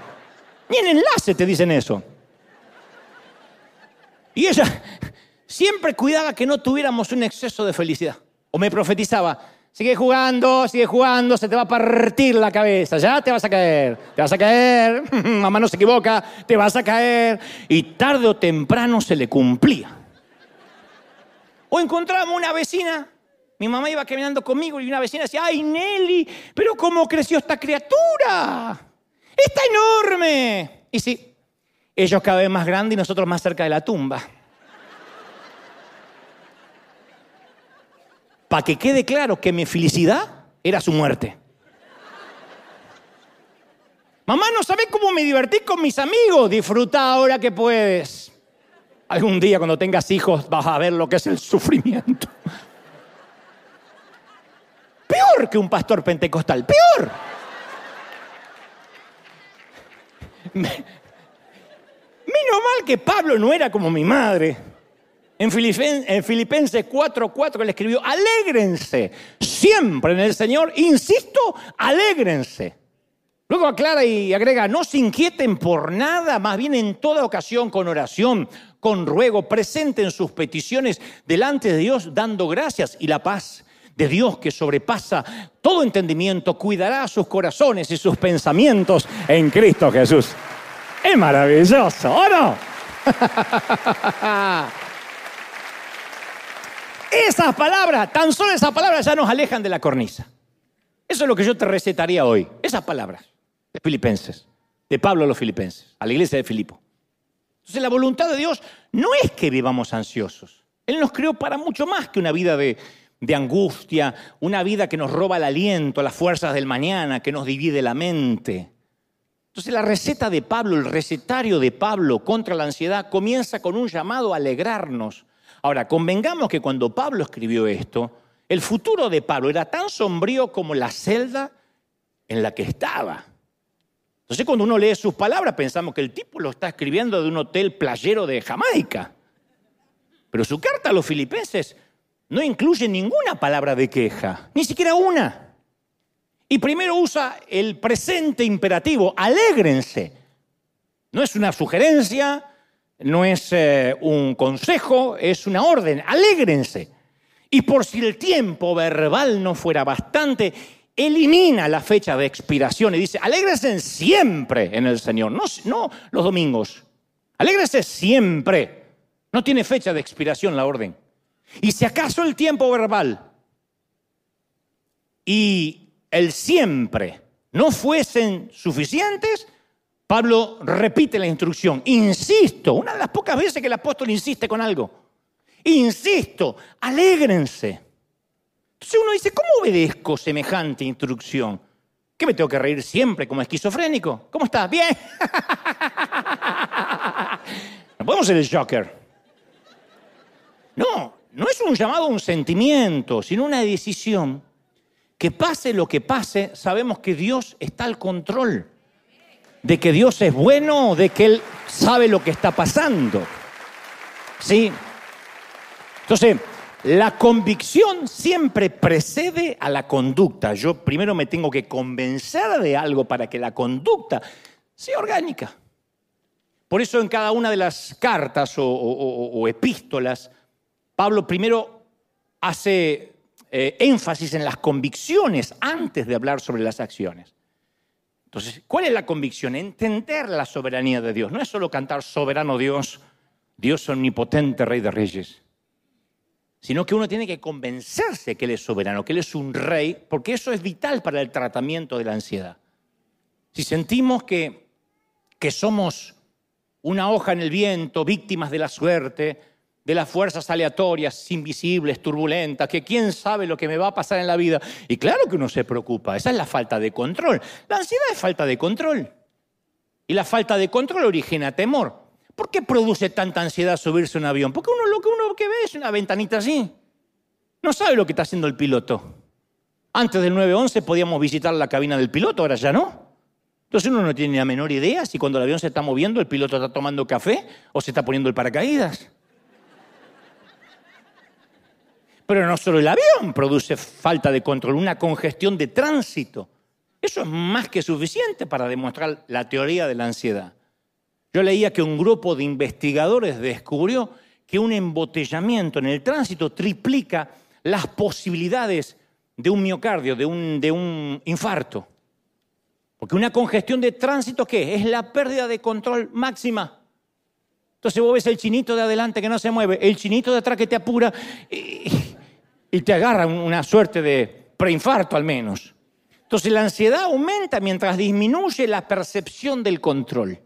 Ni en enlace te dicen eso. Y ella siempre cuidaba que no tuviéramos un exceso de felicidad. O me profetizaba, sigue jugando, sigue jugando, se te va a partir la cabeza, ya te vas a caer, te vas a caer, mamá no se equivoca, te vas a caer. Y tarde o temprano se le cumplía. O encontramos una vecina Mi mamá iba caminando conmigo y una vecina decía, ay Nelly, pero ¿cómo creció esta criatura? Está enorme. Y sí, ellos cada vez más grandes y nosotros más cerca de la tumba. Para que quede claro que mi felicidad era su muerte. Mamá, no sabes cómo me divertí con mis amigos. Disfruta ahora que puedes. Algún día cuando tengas hijos vas a ver lo que es el sufrimiento. Peor que un pastor pentecostal, peor. Menos mal que Pablo no era como mi madre. En, Filipenses 4:4 le escribió, alégrense siempre en el Señor, insisto, alégrense. Luego aclara y agrega, no se inquieten por nada, más bien en toda ocasión con oración, con ruego, presenten sus peticiones delante de Dios dando gracias y la paz de Dios que sobrepasa todo entendimiento, cuidará sus corazones y sus pensamientos en Cristo Jesús. Es maravilloso, ¿o no? Esas palabras, tan solo esas palabras ya nos alejan de la cornisa. Eso es lo que yo te recetaría hoy, esas palabras de Filipenses, de Pablo a los Filipenses, a la iglesia de Filipo. Entonces la voluntad de Dios no es que vivamos ansiosos. Él nos creó para mucho más que una vida de, de angustia, una vida que nos roba el aliento, las fuerzas del mañana, que nos divide la mente. Entonces la receta de Pablo, el recetario de Pablo contra la ansiedad comienza con un llamado a alegrarnos. Ahora, convengamos que cuando Pablo escribió esto, el futuro de Pablo era tan sombrío como la celda en la que estaba. Entonces cuando uno lee sus palabras pensamos que el tipo lo está escribiendo de un hotel playero de Jamaica. Pero su carta a los filipenses no incluye ninguna palabra de queja, ni siquiera una. Y primero usa el presente imperativo, alégrense. No es una sugerencia, no es eh, un consejo, es una orden, alégrense. Y por si el tiempo verbal no fuera bastante, elimina la fecha de expiración y dice, alégrense siempre en el Señor, no, no los domingos, alégrense siempre. No tiene fecha de expiración la orden. Y si acaso el tiempo verbal y el siempre no fuesen suficientes, Pablo repite la instrucción. Insisto, una de las pocas veces que el apóstol insiste con algo. Insisto, alégrense. Entonces uno dice, ¿cómo obedezco semejante instrucción? ¿Qué me tengo que reír siempre como esquizofrénico? ¿Cómo estás? Bien. No podemos ser el Joker. No, no es un llamado a un sentimiento, sino una decisión. Que pase lo que pase, sabemos que Dios está al control. De que Dios es bueno, de que Él sabe lo que está pasando. ¿Sí? Entonces, la convicción siempre precede a la conducta. Yo primero me tengo que convencer de algo para que la conducta sea orgánica. Por eso en cada una de las cartas o, epístolas, Pablo primero hace eh, énfasis en las convicciones antes de hablar sobre las acciones. Entonces, ¿cuál es la convicción? Entender la soberanía de Dios. No es solo cantar soberano Dios, Dios omnipotente, Rey de Reyes sino que uno tiene que convencerse que Él es soberano, que Él es un rey, porque eso es vital para el tratamiento de la ansiedad. Si sentimos que, que somos una hoja en el viento, víctimas de la suerte, de las fuerzas aleatorias, invisibles, turbulentas, que quién sabe lo que me va a pasar en la vida. Y claro que uno se preocupa, esa es la falta de control. La ansiedad es falta de control. Y la falta de control origina temor. ¿Por qué produce tanta ansiedad subirse a un avión? Porque uno lo que uno ve es una ventanita así. No sabe lo que está haciendo el piloto. Antes del 911 podíamos visitar la cabina del piloto, ahora ya no. Entonces uno no tiene la menor idea si cuando el avión se está moviendo el piloto está tomando café o se está poniendo el paracaídas. Pero no solo el avión produce falta de control, una congestión de tránsito. Eso es más que suficiente para demostrar la teoría de la ansiedad. Yo leía que un grupo de investigadores descubrió que un embotellamiento en el tránsito triplica las posibilidades de un miocardio, de un, infarto. Porque una congestión de tránsito, ¿qué? Es la pérdida de control máxima. Entonces vos ves el chinito de adelante que no se mueve, el chinito de atrás que te apura. Te agarra una suerte de preinfarto al menos. Entonces la ansiedad aumenta mientras disminuye la percepción del control.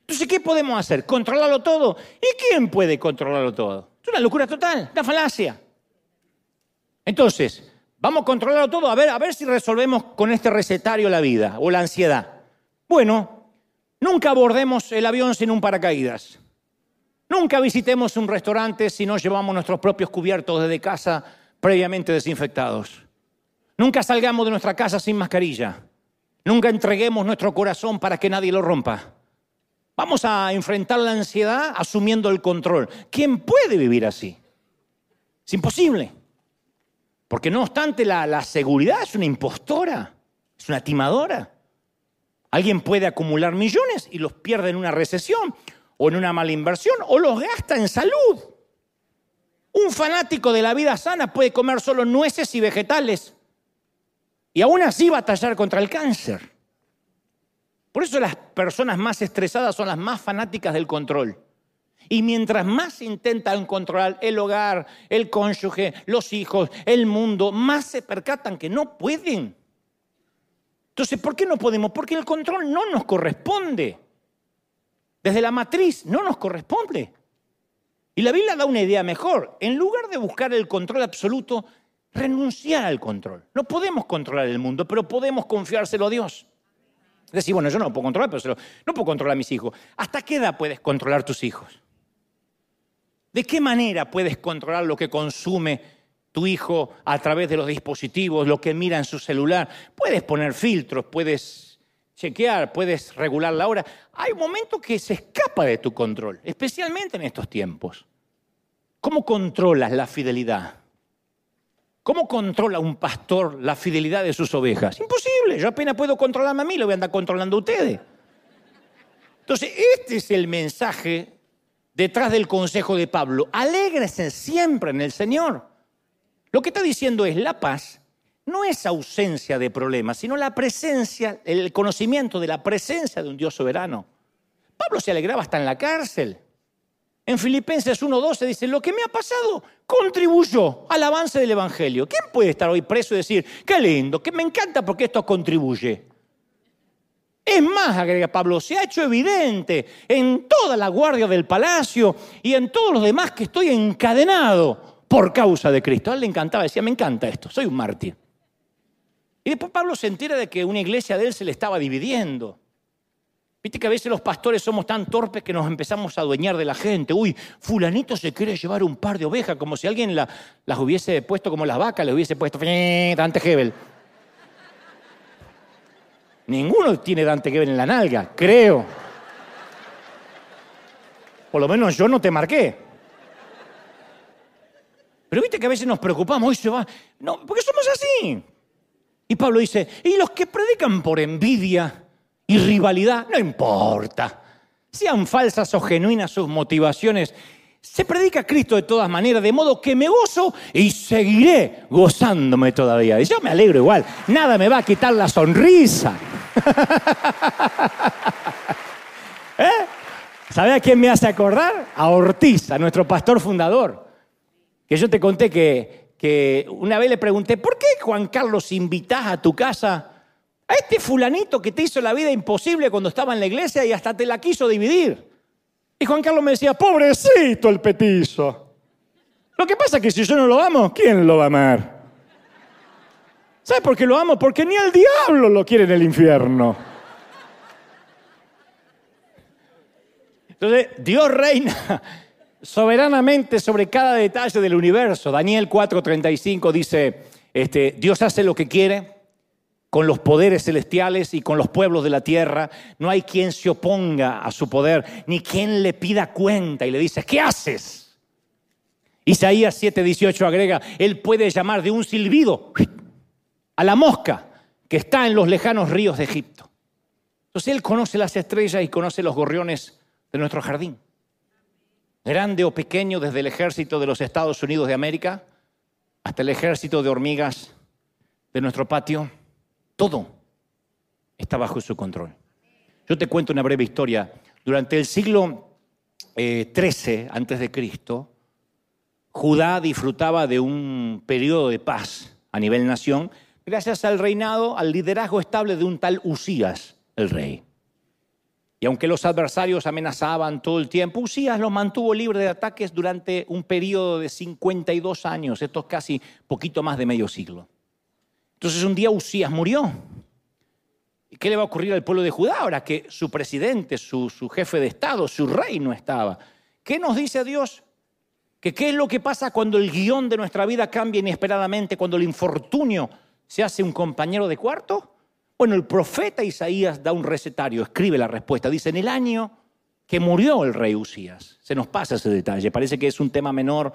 Entonces, ¿qué podemos hacer? ¿Controlarlo todo? ¿Y quién puede controlarlo todo? Es una locura total, una falacia. Entonces, vamos a controlarlo todo, a ver, a ver si resolvemos con este recetario la vida o la ansiedad. Bueno, nunca abordemos el avión sin un paracaídas. Nunca visitemos un restaurante si no llevamos nuestros propios cubiertos desde casa previamente desinfectados. Nunca salgamos de nuestra casa sin mascarilla. Nunca entreguemos nuestro corazón para que nadie lo rompa. Vamos a enfrentar la ansiedad asumiendo el control. ¿Quién puede vivir así? Es imposible. Porque no obstante, la, la, seguridad es una impostora, es una timadora. Alguien puede acumular millones y los pierde en una recesión o en una mala inversión o los gasta en salud. Un fanático de la vida sana puede comer solo nueces y vegetales y aún así batallar contra el cáncer. Por eso las personas más estresadas son las más fanáticas del control. Y mientras más intentan controlar el hogar, el cónyuge, los hijos, el mundo, más se percatan que no pueden. Entonces, ¿por qué no podemos? Porque el control no nos corresponde. Desde la matriz no nos corresponde. Y la Biblia da una idea mejor. En lugar de buscar el control absoluto, renunciar al control. No podemos controlar el mundo, pero podemos confiárselo a Dios. Decir, bueno, yo no lo puedo controlar, pero no puedo controlar a mis hijos. ¿Hasta qué edad puedes controlar tus hijos? ¿De qué manera puedes controlar lo que consume tu hijo a través de los dispositivos, lo que mira en su celular? Puedes poner filtros, puedes chequear, puedes regular la hora. Hay un momento que se escapa de tu control, especialmente en estos tiempos. ¿Cómo controlas la fidelidad? ¿Cómo controla un pastor la fidelidad de sus ovejas? Imposible, yo apenas puedo controlarme a mí, lo voy a andar controlando a ustedes. Entonces, este es el mensaje detrás del consejo de Pablo. Alégrese siempre en el Señor. Lo que está diciendo es la paz no es ausencia de problemas, sino la presencia, el conocimiento de la presencia de un Dios soberano. Pablo se alegraba hasta en la cárcel. En Filipenses 1.12 dice, lo que me ha pasado contribuyó al avance del Evangelio. ¿Quién puede estar hoy preso y decir, qué lindo, que me encanta porque esto contribuye? Es más, agrega Pablo, se ha hecho evidente en toda la guardia del palacio y en todos los demás que estoy encadenado por causa de Cristo. A él le encantaba, decía, me encanta esto, soy un mártir. Y después Pablo se entera de que una iglesia de él se le estaba dividiendo. Viste que a veces los pastores somos tan torpes que nos empezamos a adueñar de la gente. Uy, fulanito se quiere llevar un par de ovejas, como si alguien las hubiese puesto como las vacas, le hubiese puesto Dante Hebel. Ninguno tiene Dante Hebel en la nalga, creo. Por lo menos yo no te marqué. Pero viste que a veces nos preocupamos, hoy se va. No, porque somos así. Y Pablo dice, y los que predican por envidia, y rivalidad, no importa. Sean falsas o genuinas sus motivaciones, se predica Cristo de todas maneras, de modo que me gozo y seguiré gozándome todavía. Y yo me alegro igual, nada me va a quitar la sonrisa. ¿Eh? ¿Sabe a quién me hace acordar? A Ortiz, a nuestro pastor fundador. Que yo te conté que, que una vez le pregunté, ¿por qué Juan Carlos invitas a tu casa a este fulanito que te hizo la vida imposible cuando estaba en la iglesia y hasta te la quiso dividir. Y Juan Carlos me decía, pobrecito el petizo. Lo que pasa es que si yo no lo amo, ¿quién lo va a amar? ¿Sabes por qué lo amo? Porque ni el diablo lo quiere en el infierno. Entonces, Dios reina soberanamente sobre cada detalle del universo. Daniel 4:35 dice, este, Dios hace lo que quiere con los poderes celestiales y con los pueblos de la tierra. No hay quien se oponga a su poder, ni quien le pida cuenta y le dice, ¿qué haces? Isaías 7:18 agrega, Él puede llamar de un silbido a la mosca que está en los lejanos ríos de Egipto. Entonces Él conoce las estrellas y conoce los gorriones de nuestro jardín. Grande o pequeño, desde el ejército de los Estados Unidos de América hasta el ejército de hormigas de nuestro patio todo está bajo su control. Yo te cuento una breve historia. Durante el siglo XIII eh, antes de Cristo, Judá disfrutaba de un periodo de paz a nivel nación gracias al reinado, al liderazgo estable de un tal Usías, el rey. Y aunque los adversarios amenazaban todo el tiempo, Usías lo mantuvo libre de ataques durante un periodo de 52 años, esto es casi poquito más de medio siglo. Entonces un día Usías murió. ¿Y qué le va a ocurrir al pueblo de Judá ahora que su presidente, su, jefe de Estado, su rey no estaba? ¿Qué nos dice Dios? Que qué es lo que pasa cuando el guion de nuestra vida cambia inesperadamente, cuando el infortunio se hace un compañero de cuarto. Bueno, el profeta Isaías da un recetario, escribe la respuesta. Dice, en el año que murió el rey Usías, se nos pasa ese detalle, parece que es un tema menor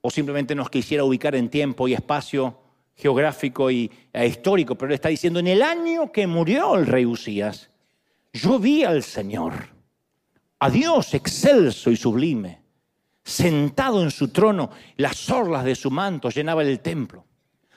o simplemente nos quisiera ubicar en tiempo y espacio geográfico y e histórico, pero él está diciendo, en el año que murió el rey Usías, yo vi al Señor, a Dios excelso y sublime, sentado en su trono, las orlas de su manto llenaban el templo.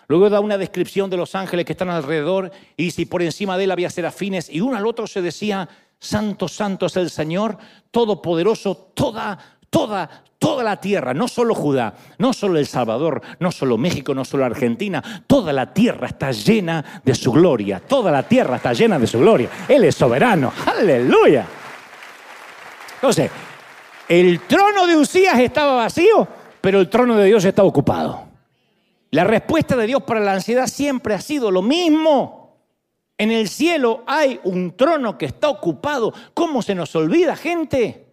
Luego da una descripción de los ángeles que están alrededor y dice, por encima de él había serafines y uno al otro se decía, Santo, Santo es el Señor, Todopoderoso, toda, toda, toda la tierra, no solo Judá, no solo El Salvador, no solo México, no solo Argentina, toda la tierra está llena de su gloria, toda la tierra está llena de su gloria. Él es soberano, aleluya. Entonces, el trono de Usías estaba vacío, pero el trono de Dios está ocupado. La respuesta de Dios para la ansiedad siempre ha sido lo mismo. En el cielo hay un trono que está ocupado. ¿Cómo se nos olvida, gente?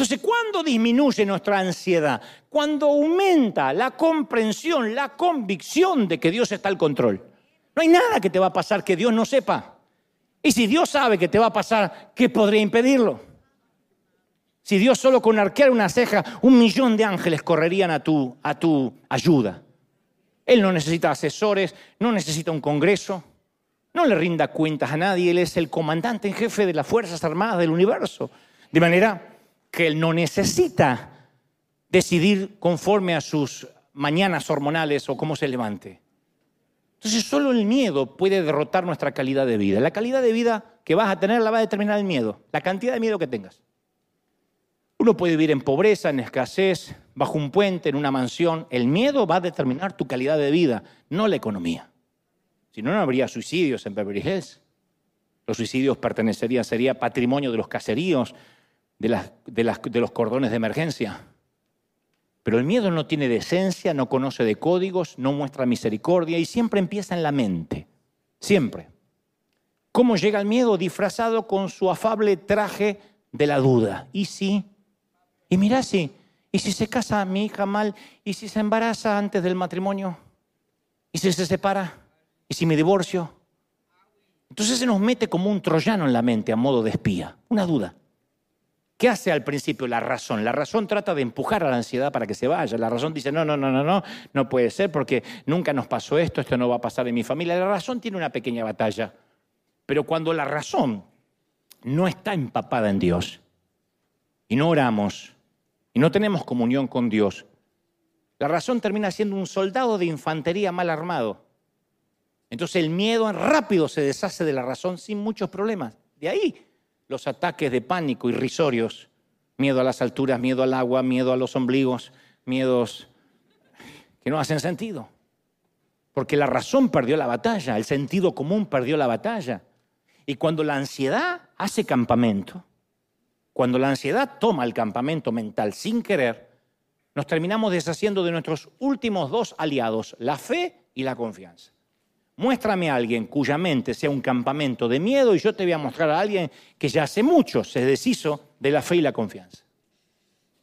Entonces, ¿cuándo disminuye nuestra ansiedad? Cuando aumenta la comprensión, la convicción de que Dios está al control. No hay nada que te va a pasar que Dios no sepa. Y si Dios sabe que te va a pasar, ¿qué podría impedirlo? Si Dios solo con arquear una ceja, un millón de ángeles correrían a tu, a tu ayuda. Él no necesita asesores, no necesita un congreso, no le rinda cuentas a nadie, Él es el comandante en jefe de las Fuerzas Armadas del universo. De manera que Él no necesita decidir conforme a sus mañanas hormonales o cómo se levante. Entonces solo el miedo puede derrotar nuestra calidad de vida. La calidad de vida que vas a tener la va a determinar el miedo, la cantidad de miedo que tengas. Uno puede vivir en pobreza, en escasez, bajo un puente, en una mansión. El miedo va a determinar tu calidad de vida, no la economía. Si no, no habría suicidios en Beverly Hills. Los suicidios pertenecerían, sería patrimonio de los caseríos, de, los cordones de emergencia. Pero el miedo no tiene decencia, no conoce de códigos, no muestra misericordia y siempre empieza en la mente. Siempre. ¿Cómo llega el miedo? Disfrazado con su afable traje de la duda. ¿Y si? Y mira si, ¿y si se casa mi hija mal? ¿Y si se embaraza antes del matrimonio? ¿Y si se separa? ¿Y si me divorcio? Entonces se nos mete como un troyano en la mente a modo de espía, una duda. ¿Qué hace al principio la razón? La razón trata de empujar a la ansiedad para que se vaya. La razón dice, no, no, no, no, no, no puede ser porque nunca nos pasó esto, esto no va a pasar en mi familia. La razón tiene una pequeña batalla. Pero cuando la razón no está empapada en Dios y no oramos, y no tenemos comunión con Dios, la razón termina siendo un soldado de infantería mal armado. Entonces el miedo rápido se deshace de la razón sin muchos problemas. De ahí los ataques de pánico irrisorios, miedo a las alturas, miedo al agua, miedo a los ombligos, miedos que no hacen sentido. Porque la razón perdió la batalla, el sentido común perdió la batalla. Y cuando la ansiedad hace campamento, cuando la ansiedad toma el campamento mental sin querer, nos terminamos deshaciendo de nuestros últimos dos aliados, la fe y la confianza. Muéstrame a alguien cuya mente sea un campamento de miedo y yo te voy a mostrar a alguien que ya hace mucho se deshizo de la fe y la confianza.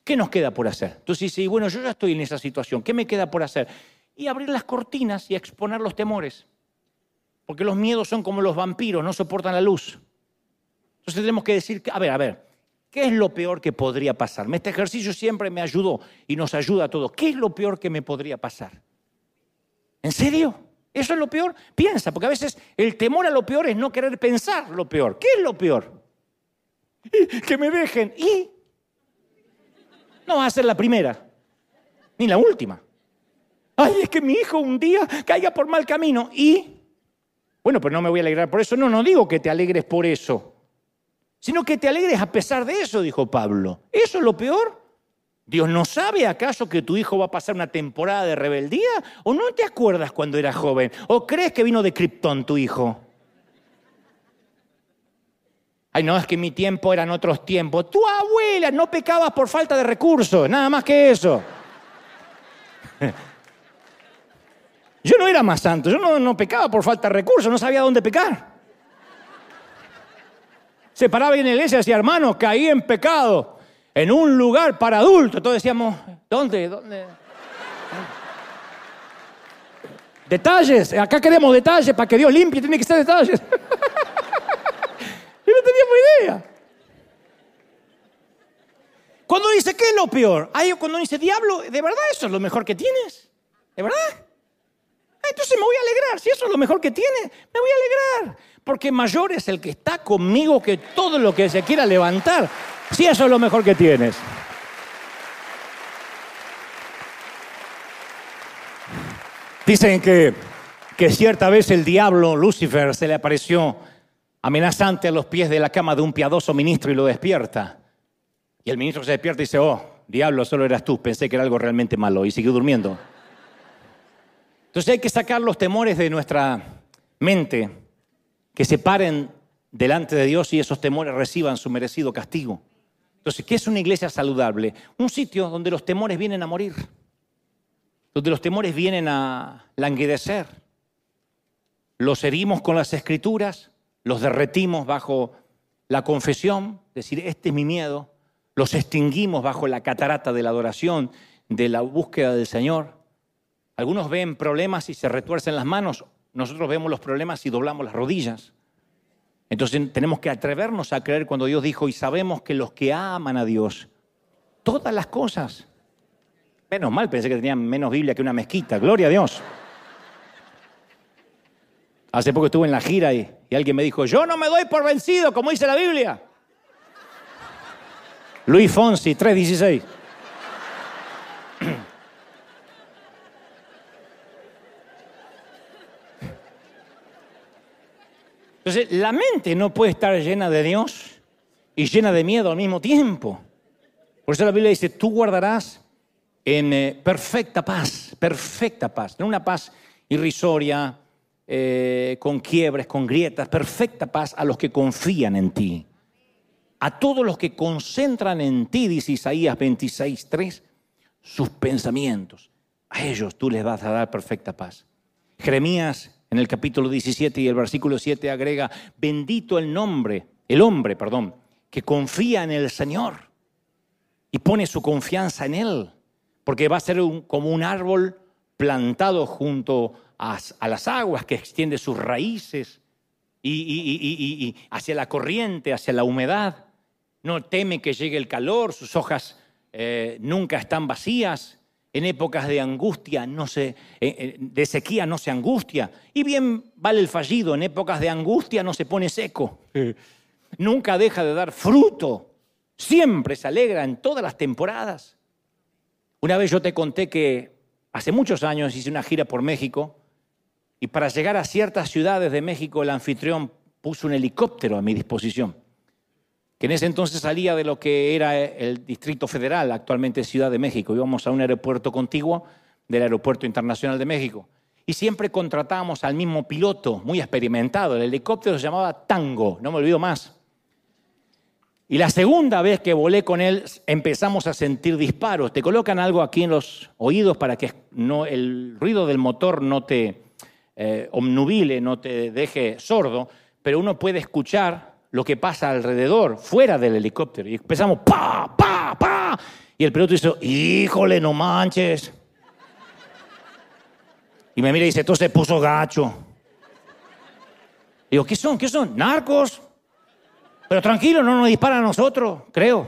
¿Qué nos queda por hacer? Entonces dices, bueno, yo ya estoy en esa situación, ¿qué me queda por hacer? Y abrir las cortinas y exponer los temores. Porque los miedos son como los vampiros, no soportan la luz. Entonces tenemos que decir, a ver, a ver, ¿Qué es lo peor que podría pasarme? Este ejercicio siempre me ayudó y nos ayuda a todos. ¿Qué es lo peor que me podría pasar? ¿En serio? ¿Eso es lo peor? Piensa, porque a veces el temor a lo peor es no querer pensar lo peor. ¿Qué es lo peor? Que me dejen. ¿Y? No va a ser la primera, ni la última. Ay, es que mi hijo un día caiga por mal camino. ¿Y? Bueno, pero no me voy a alegrar por eso. No, no digo que te alegres por eso sino que te alegres a pesar de eso, dijo Pablo. ¿Eso es lo peor? ¿Dios no sabe acaso que tu hijo va a pasar una temporada de rebeldía? ¿O no te acuerdas cuando era joven? ¿O crees que vino de Krypton tu hijo? Ay, no, es que mi tiempo eran otros tiempos. Tu abuela no pecabas por falta de recursos, nada más que eso. Yo no era más santo, yo no, no pecaba por falta de recursos, no sabía dónde pecar. Se paraba en la iglesia y decía, hermano, caí en pecado en un lugar para adultos. Entonces decíamos, ¿dónde? ¿Dónde? Detalles, acá queremos detalles para que Dios limpie, tiene que ser detalles. Yo no teníamos idea. Cuando dice, ¿qué es lo peor? Ahí cuando dice, diablo, ¿de verdad eso es lo mejor que tienes? ¿De verdad? Ah, entonces me voy a alegrar. Si eso es lo mejor que tiene, me voy a alegrar. Porque mayor es el que está conmigo que todo lo que se quiera levantar. Si eso es lo mejor que tienes. Dicen que, que cierta vez el diablo, Lucifer, se le apareció amenazante a los pies de la cama de un piadoso ministro y lo despierta. Y el ministro se despierta y dice, oh, diablo, solo eras tú, pensé que era algo realmente malo y siguió durmiendo. Entonces hay que sacar los temores de nuestra mente, que se paren delante de Dios y esos temores reciban su merecido castigo. Entonces, ¿qué es una iglesia saludable? Un sitio donde los temores vienen a morir, donde los temores vienen a languidecer. Los herimos con las escrituras, los derretimos bajo la confesión, decir, este es mi miedo, los extinguimos bajo la catarata de la adoración, de la búsqueda del Señor. Algunos ven problemas y se retuercen las manos, nosotros vemos los problemas y doblamos las rodillas. Entonces tenemos que atrevernos a creer cuando Dios dijo, y sabemos que los que aman a Dios, todas las cosas, menos mal, pensé que tenían menos Biblia que una mezquita, gloria a Dios. Hace poco estuve en la gira y, y alguien me dijo, yo no me doy por vencido, como dice la Biblia. Luis Fonsi, 316. Entonces, la mente no puede estar llena de Dios y llena de miedo al mismo tiempo. Por eso la Biblia dice, tú guardarás en eh, perfecta paz, perfecta paz, no una paz irrisoria, eh, con quiebres, con grietas, perfecta paz a los que confían en ti. A todos los que concentran en ti, dice Isaías 26, 3, sus pensamientos. A ellos tú les vas a dar perfecta paz. Jeremías en el capítulo 17 y el versículo 7 agrega, bendito el nombre, el hombre, perdón, que confía en el Señor y pone su confianza en Él, porque va a ser como un árbol plantado junto a, las aguas que extiende sus raíces y, hacia la corriente, hacia la humedad. No teme que llegue el calor, sus hojas eh, nunca están vacías en épocas de angustia, no se, eh, eh, de sequía no se angustia. Y bien vale el fallido, en épocas de angustia no se pone seco. Nunca deja de dar fruto. Siempre se alegra en todas las temporadas. Una vez yo te conté que hace muchos años hice una gira por México y para llegar a ciertas ciudades de México el anfitrión puso un helicóptero a mi disposición que en ese entonces salía de lo que era el Distrito Federal, actualmente Ciudad de México. Íbamos a un aeropuerto contiguo del Aeropuerto Internacional de México. Y siempre contratábamos al mismo piloto, muy experimentado. El helicóptero se llamaba Tango, no me olvido más. Y la segunda vez que volé con él empezamos a sentir disparos. Te colocan algo aquí en los oídos para que el ruido del motor no te eh, omnubile, no te deje sordo, pero uno puede escuchar lo que pasa alrededor, fuera del helicóptero. Y empezamos, pa, pa, pa. Y el piloto dice, híjole, no manches. Y me mira y dice, esto se puso gacho. Digo, ¿qué son? ¿Qué son? ¿Narcos? Pero tranquilo, no nos disparan a nosotros, creo.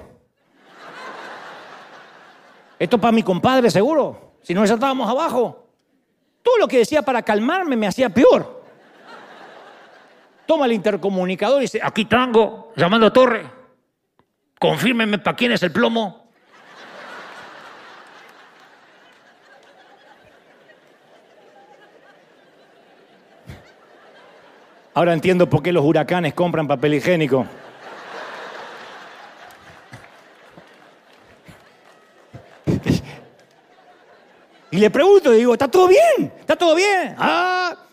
Esto para mi compadre, seguro. Si no, ya estábamos abajo. Todo lo que decía para calmarme me hacía peor toma el intercomunicador y dice, aquí tengo, llamando a Torre, confírmeme para quién es el plomo. Ahora entiendo por qué los huracanes compran papel higiénico. Y le pregunto, digo, ¿está todo bien? ¿Está todo bien? Ah,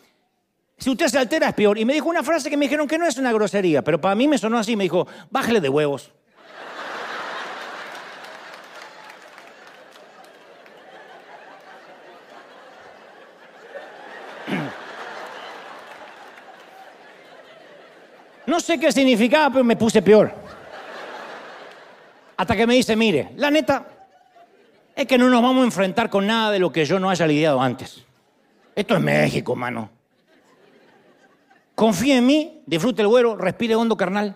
si usted se altera es peor. Y me dijo una frase que me dijeron que no es una grosería, pero para mí me sonó así, me dijo, bájale de huevos. No sé qué significaba, pero me puse peor. Hasta que me dice, mire, la neta es que no nos vamos a enfrentar con nada de lo que yo no haya lidiado antes. Esto es México, mano. Confíe en mí, disfrute el güero, respire hondo, carnal.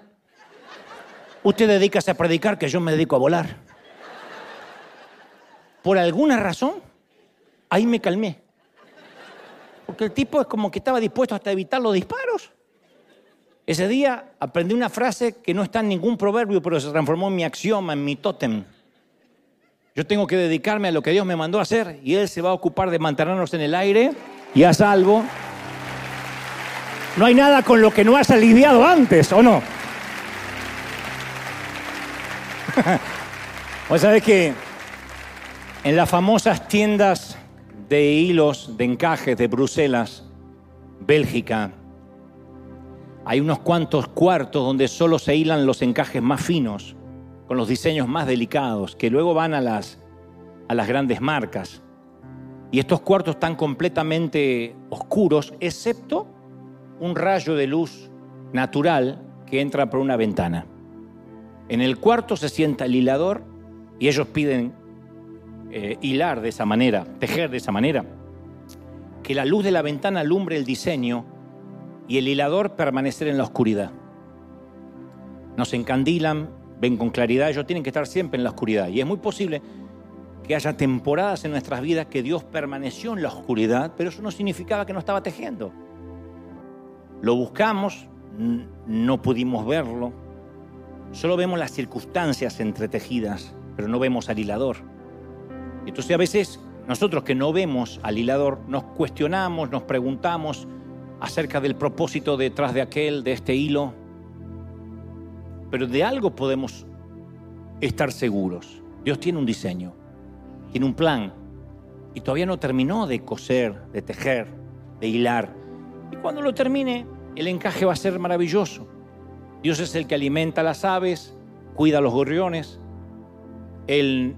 Usted dedícase a predicar, que yo me dedico a volar. Por alguna razón, ahí me calmé. Porque el tipo es como que estaba dispuesto hasta evitar los disparos. Ese día aprendí una frase que no está en ningún proverbio, pero se transformó en mi axioma, en mi tótem. Yo tengo que dedicarme a lo que Dios me mandó a hacer y Él se va a ocupar de mantenernos en el aire y a salvo. No hay nada con lo que no has aliviado antes, ¿o no? Vos sabés que en las famosas tiendas de hilos, de encajes de Bruselas, Bélgica, hay unos cuantos cuartos donde solo se hilan los encajes más finos, con los diseños más delicados, que luego van a las, a las grandes marcas. Y estos cuartos están completamente oscuros, excepto un rayo de luz natural que entra por una ventana. En el cuarto se sienta el hilador y ellos piden eh, hilar de esa manera, tejer de esa manera, que la luz de la ventana alumbre el diseño y el hilador permanecer en la oscuridad. Nos encandilan, ven con claridad, ellos tienen que estar siempre en la oscuridad. Y es muy posible que haya temporadas en nuestras vidas que Dios permaneció en la oscuridad, pero eso no significaba que no estaba tejiendo. Lo buscamos, no pudimos verlo, solo vemos las circunstancias entretejidas, pero no vemos al hilador. Entonces a veces nosotros que no vemos al hilador nos cuestionamos, nos preguntamos, acerca del propósito detrás de aquel, de este hilo. Pero de algo podemos estar seguros. Dios tiene un diseño, tiene un plan y todavía no terminó de coser, de tejer, de hilar. Y cuando lo termine, el encaje va a ser maravilloso. Dios es el que alimenta a las aves, cuida a los gorriones. Él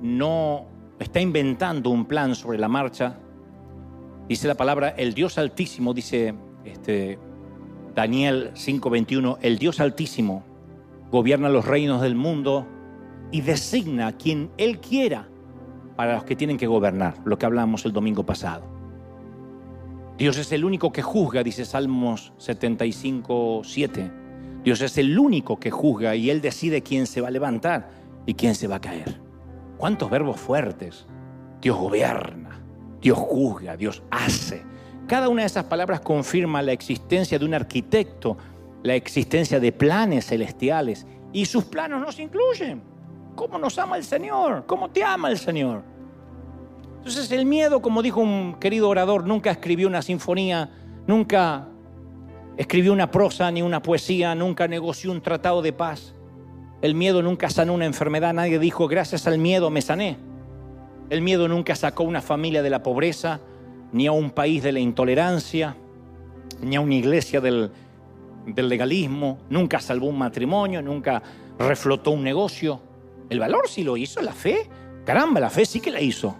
no está inventando un plan sobre la marcha, Dice la palabra, el Dios Altísimo, dice este, Daniel 5:21, el Dios Altísimo gobierna los reinos del mundo y designa a quien Él quiera para los que tienen que gobernar, lo que hablamos el domingo pasado. Dios es el único que juzga, dice Salmos 75:7. Dios es el único que juzga y Él decide quién se va a levantar y quién se va a caer. ¿Cuántos verbos fuertes? Dios gobierna. Dios juzga, Dios hace. Cada una de esas palabras confirma la existencia de un arquitecto, la existencia de planes celestiales. Y sus planos nos incluyen. ¿Cómo nos ama el Señor? ¿Cómo te ama el Señor? Entonces el miedo, como dijo un querido orador, nunca escribió una sinfonía, nunca escribió una prosa ni una poesía, nunca negoció un tratado de paz. El miedo nunca sanó una enfermedad, nadie dijo, gracias al miedo me sané. El miedo nunca sacó una familia de la pobreza, ni a un país de la intolerancia, ni a una iglesia del, legalismo, nunca salvó un matrimonio, nunca reflotó un negocio. El valor sí lo hizo, la fe. Caramba, la fe sí que la hizo.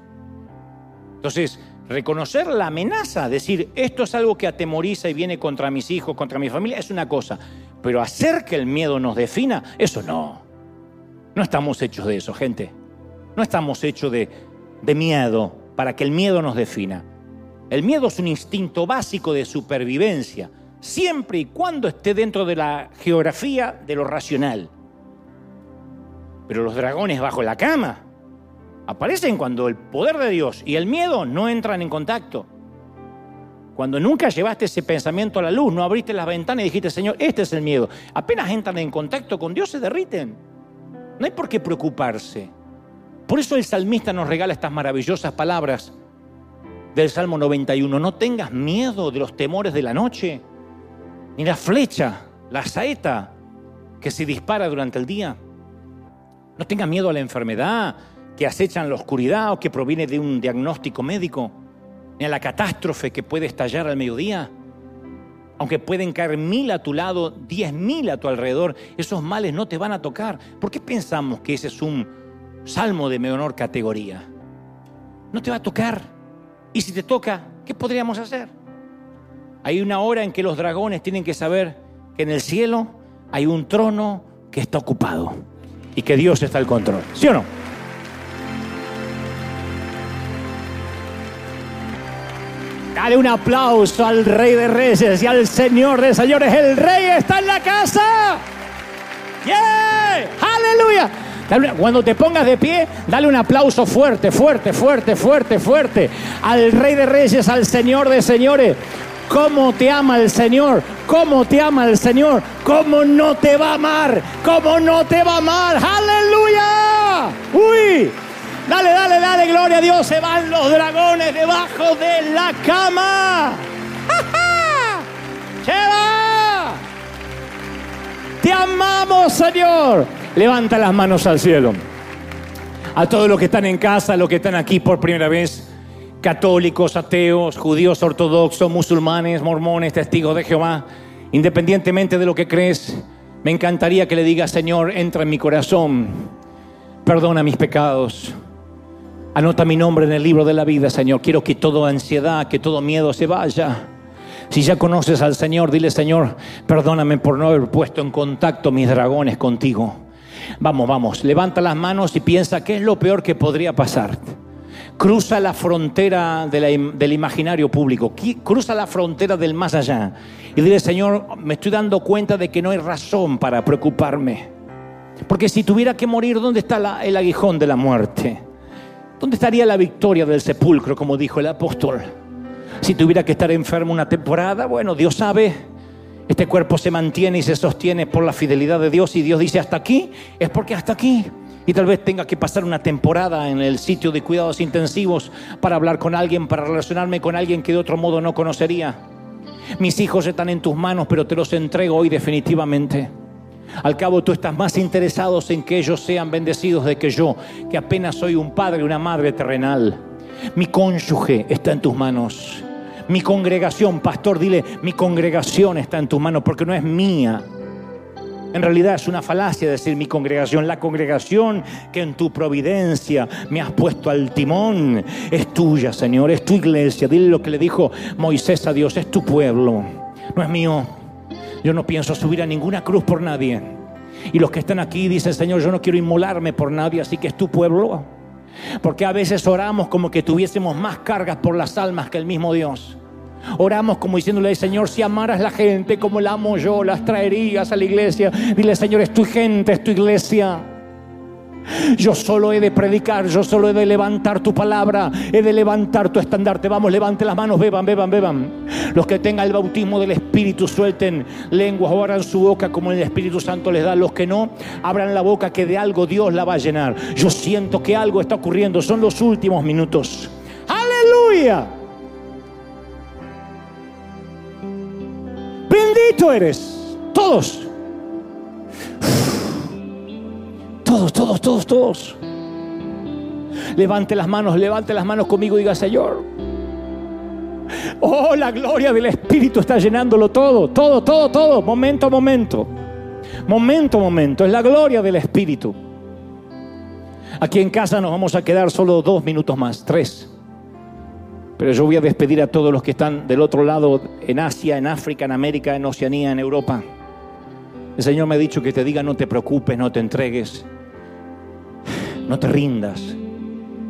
Entonces, reconocer la amenaza, decir, esto es algo que atemoriza y viene contra mis hijos, contra mi familia, es una cosa. Pero hacer que el miedo nos defina, eso no. No estamos hechos de eso, gente. No estamos hechos de, de miedo para que el miedo nos defina. El miedo es un instinto básico de supervivencia, siempre y cuando esté dentro de la geografía de lo racional. Pero los dragones bajo la cama aparecen cuando el poder de Dios y el miedo no entran en contacto. Cuando nunca llevaste ese pensamiento a la luz, no abriste las ventanas y dijiste, Señor, este es el miedo. Apenas entran en contacto con Dios, se derriten. No hay por qué preocuparse. Por eso el salmista nos regala estas maravillosas palabras del Salmo 91. No tengas miedo de los temores de la noche, ni la flecha, la saeta que se dispara durante el día. No tengas miedo a la enfermedad que acechan la oscuridad o que proviene de un diagnóstico médico, ni a la catástrofe que puede estallar al mediodía. Aunque pueden caer mil a tu lado, diez mil a tu alrededor, esos males no te van a tocar. ¿Por qué pensamos que ese es un salmo de menor categoría? No te va a tocar. Y si te toca, ¿qué podríamos hacer? Hay una hora en que los dragones tienen que saber que en el cielo hay un trono que está ocupado y que Dios está al control. ¿Sí o no? Dale un aplauso al Rey de Reyes y al Señor de Señores. El Rey está en la casa. ¡Yeah! ¡Aleluya! Cuando te pongas de pie, dale un aplauso fuerte, fuerte, fuerte, fuerte, fuerte al Rey de Reyes, al Señor de Señores. ¿Cómo te ama el Señor? ¿Cómo te ama el Señor? ¿Cómo no te va a amar? ¿Cómo no te va a amar? ¡Aleluya! ¡Uy! Dale, dale, dale, gloria a Dios. Se van los dragones debajo de la cama. ¡Se va! Te amamos, Señor. Levanta las manos al cielo. A todos los que están en casa, los que están aquí por primera vez católicos, ateos, judíos ortodoxos, musulmanes, mormones, testigos de Jehová, independientemente de lo que crees, me encantaría que le digas, Señor, entra en mi corazón, perdona mis pecados, anota mi nombre en el libro de la vida, Señor. Quiero que toda ansiedad, que todo miedo se vaya. Si ya conoces al Señor, dile, Señor, perdóname por no haber puesto en contacto mis dragones contigo. Vamos, vamos, levanta las manos y piensa qué es lo peor que podría pasar cruza la frontera del imaginario público, cruza la frontera del más allá y dile, Señor, me estoy dando cuenta de que no hay razón para preocuparme. Porque si tuviera que morir, ¿dónde está el aguijón de la muerte? ¿Dónde estaría la victoria del sepulcro, como dijo el apóstol? Si tuviera que estar enfermo una temporada, bueno, Dios sabe, este cuerpo se mantiene y se sostiene por la fidelidad de Dios y Dios dice hasta aquí, es porque hasta aquí y tal vez tenga que pasar una temporada en el sitio de cuidados intensivos para hablar con alguien, para relacionarme con alguien que de otro modo no conocería. Mis hijos están en tus manos, pero te los entrego hoy definitivamente. Al cabo tú estás más interesado en que ellos sean bendecidos de que yo, que apenas soy un padre, una madre terrenal. Mi cónyuge está en tus manos. Mi congregación, pastor, dile, mi congregación está en tus manos porque no es mía, en realidad es una falacia decir mi congregación. La congregación que en tu providencia me has puesto al timón es tuya, Señor, es tu iglesia. Dile lo que le dijo Moisés a Dios, es tu pueblo, no es mío. Yo no pienso subir a ninguna cruz por nadie. Y los que están aquí dicen, Señor, yo no quiero inmolarme por nadie, así que es tu pueblo. Porque a veces oramos como que tuviésemos más cargas por las almas que el mismo Dios. Oramos como diciéndole, Señor, si amaras la gente como la amo yo, las traerías a la iglesia. Dile, Señor, es tu gente, es tu iglesia. Yo solo he de predicar, yo solo he de levantar tu palabra, he de levantar tu estandarte. Vamos, levante las manos, beban, beban, beban. Los que tengan el bautismo del Espíritu suelten lenguas o abran su boca como el Espíritu Santo les da. Los que no, abran la boca que de algo Dios la va a llenar. Yo siento que algo está ocurriendo, son los últimos minutos. Aleluya. Bendito eres. Todos. Todos, todos, todos, todos. Levante las manos, levante las manos conmigo y diga, Señor. Oh, la gloria del Espíritu está llenándolo todo, todo, todo, todo, momento a momento. Momento a momento, es la gloria del Espíritu. Aquí en casa nos vamos a quedar solo dos minutos más, tres. Pero yo voy a despedir a todos los que están del otro lado, en Asia, en África, en América, en Oceanía, en Europa. El Señor me ha dicho que te diga, no te preocupes, no te entregues, no te rindas,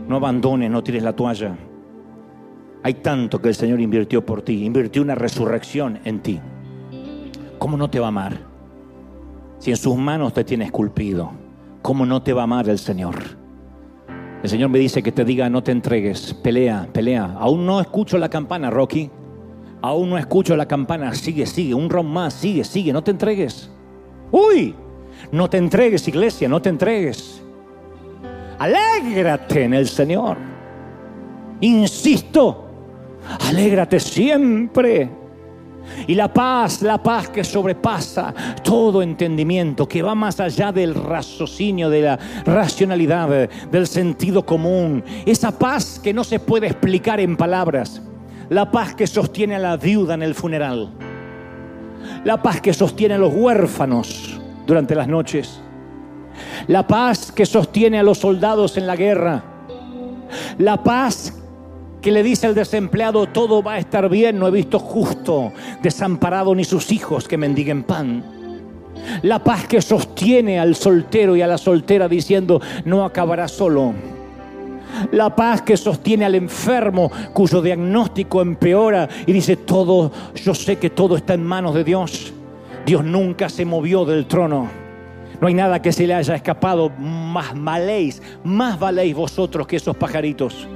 no abandones, no tires la toalla. Hay tanto que el Señor invirtió por ti, invirtió una resurrección en ti. ¿Cómo no te va a amar? Si en sus manos te tiene esculpido, ¿cómo no te va a amar el Señor? El Señor me dice que te diga, no te entregues, pelea, pelea. Aún no escucho la campana, Rocky. Aún no escucho la campana, sigue, sigue, un round más, sigue, sigue, no te entregues. Uy, no te entregues, iglesia, no te entregues. Alégrate en el Señor. Insisto, alégrate siempre. Y la paz, la paz que sobrepasa todo entendimiento, que va más allá del raciocinio, de la racionalidad, del sentido común. Esa paz que no se puede explicar en palabras. La paz que sostiene a la viuda en el funeral. La paz que sostiene a los huérfanos durante las noches. La paz que sostiene a los soldados en la guerra. La paz que le dice al desempleado, todo va a estar bien, no he visto justo, desamparado ni sus hijos que mendiguen pan. La paz que sostiene al soltero y a la soltera diciendo, no acabará solo. La paz que sostiene al enfermo cuyo diagnóstico empeora y dice, todo, yo sé que todo está en manos de Dios. Dios nunca se movió del trono. No hay nada que se le haya escapado. Más maléis, más valéis vosotros que esos pajaritos.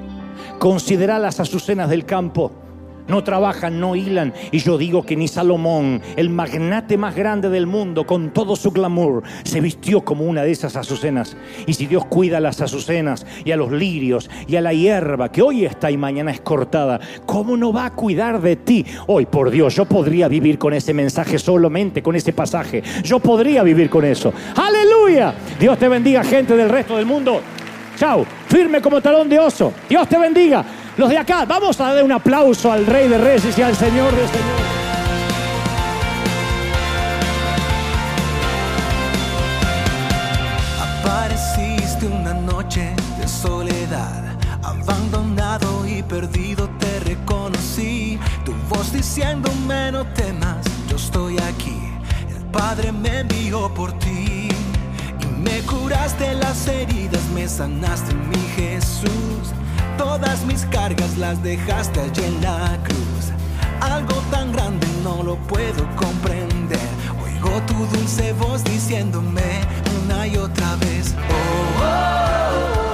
Considera las azucenas del campo. No trabajan, no hilan. Y yo digo que ni Salomón, el magnate más grande del mundo, con todo su glamour, se vistió como una de esas azucenas. Y si Dios cuida a las azucenas y a los lirios y a la hierba que hoy está y mañana es cortada, ¿cómo no va a cuidar de ti? Hoy, por Dios, yo podría vivir con ese mensaje solamente, con ese pasaje. Yo podría vivir con eso. Aleluya. Dios te bendiga, gente del resto del mundo. Chao, firme como talón de oso. Dios te bendiga. Los de acá, vamos a dar un aplauso al Rey de Reyes y al Señor de Señores. Apareciste una noche de soledad, abandonado y perdido te reconocí. Tu voz diciéndome no temas, yo estoy aquí. El Padre me envió por ti. Me curaste las heridas, me sanaste mi Jesús. Todas mis cargas las dejaste allí en la cruz. Algo tan grande no lo puedo comprender. Oigo tu dulce voz diciéndome una y otra vez. oh, oh, oh, oh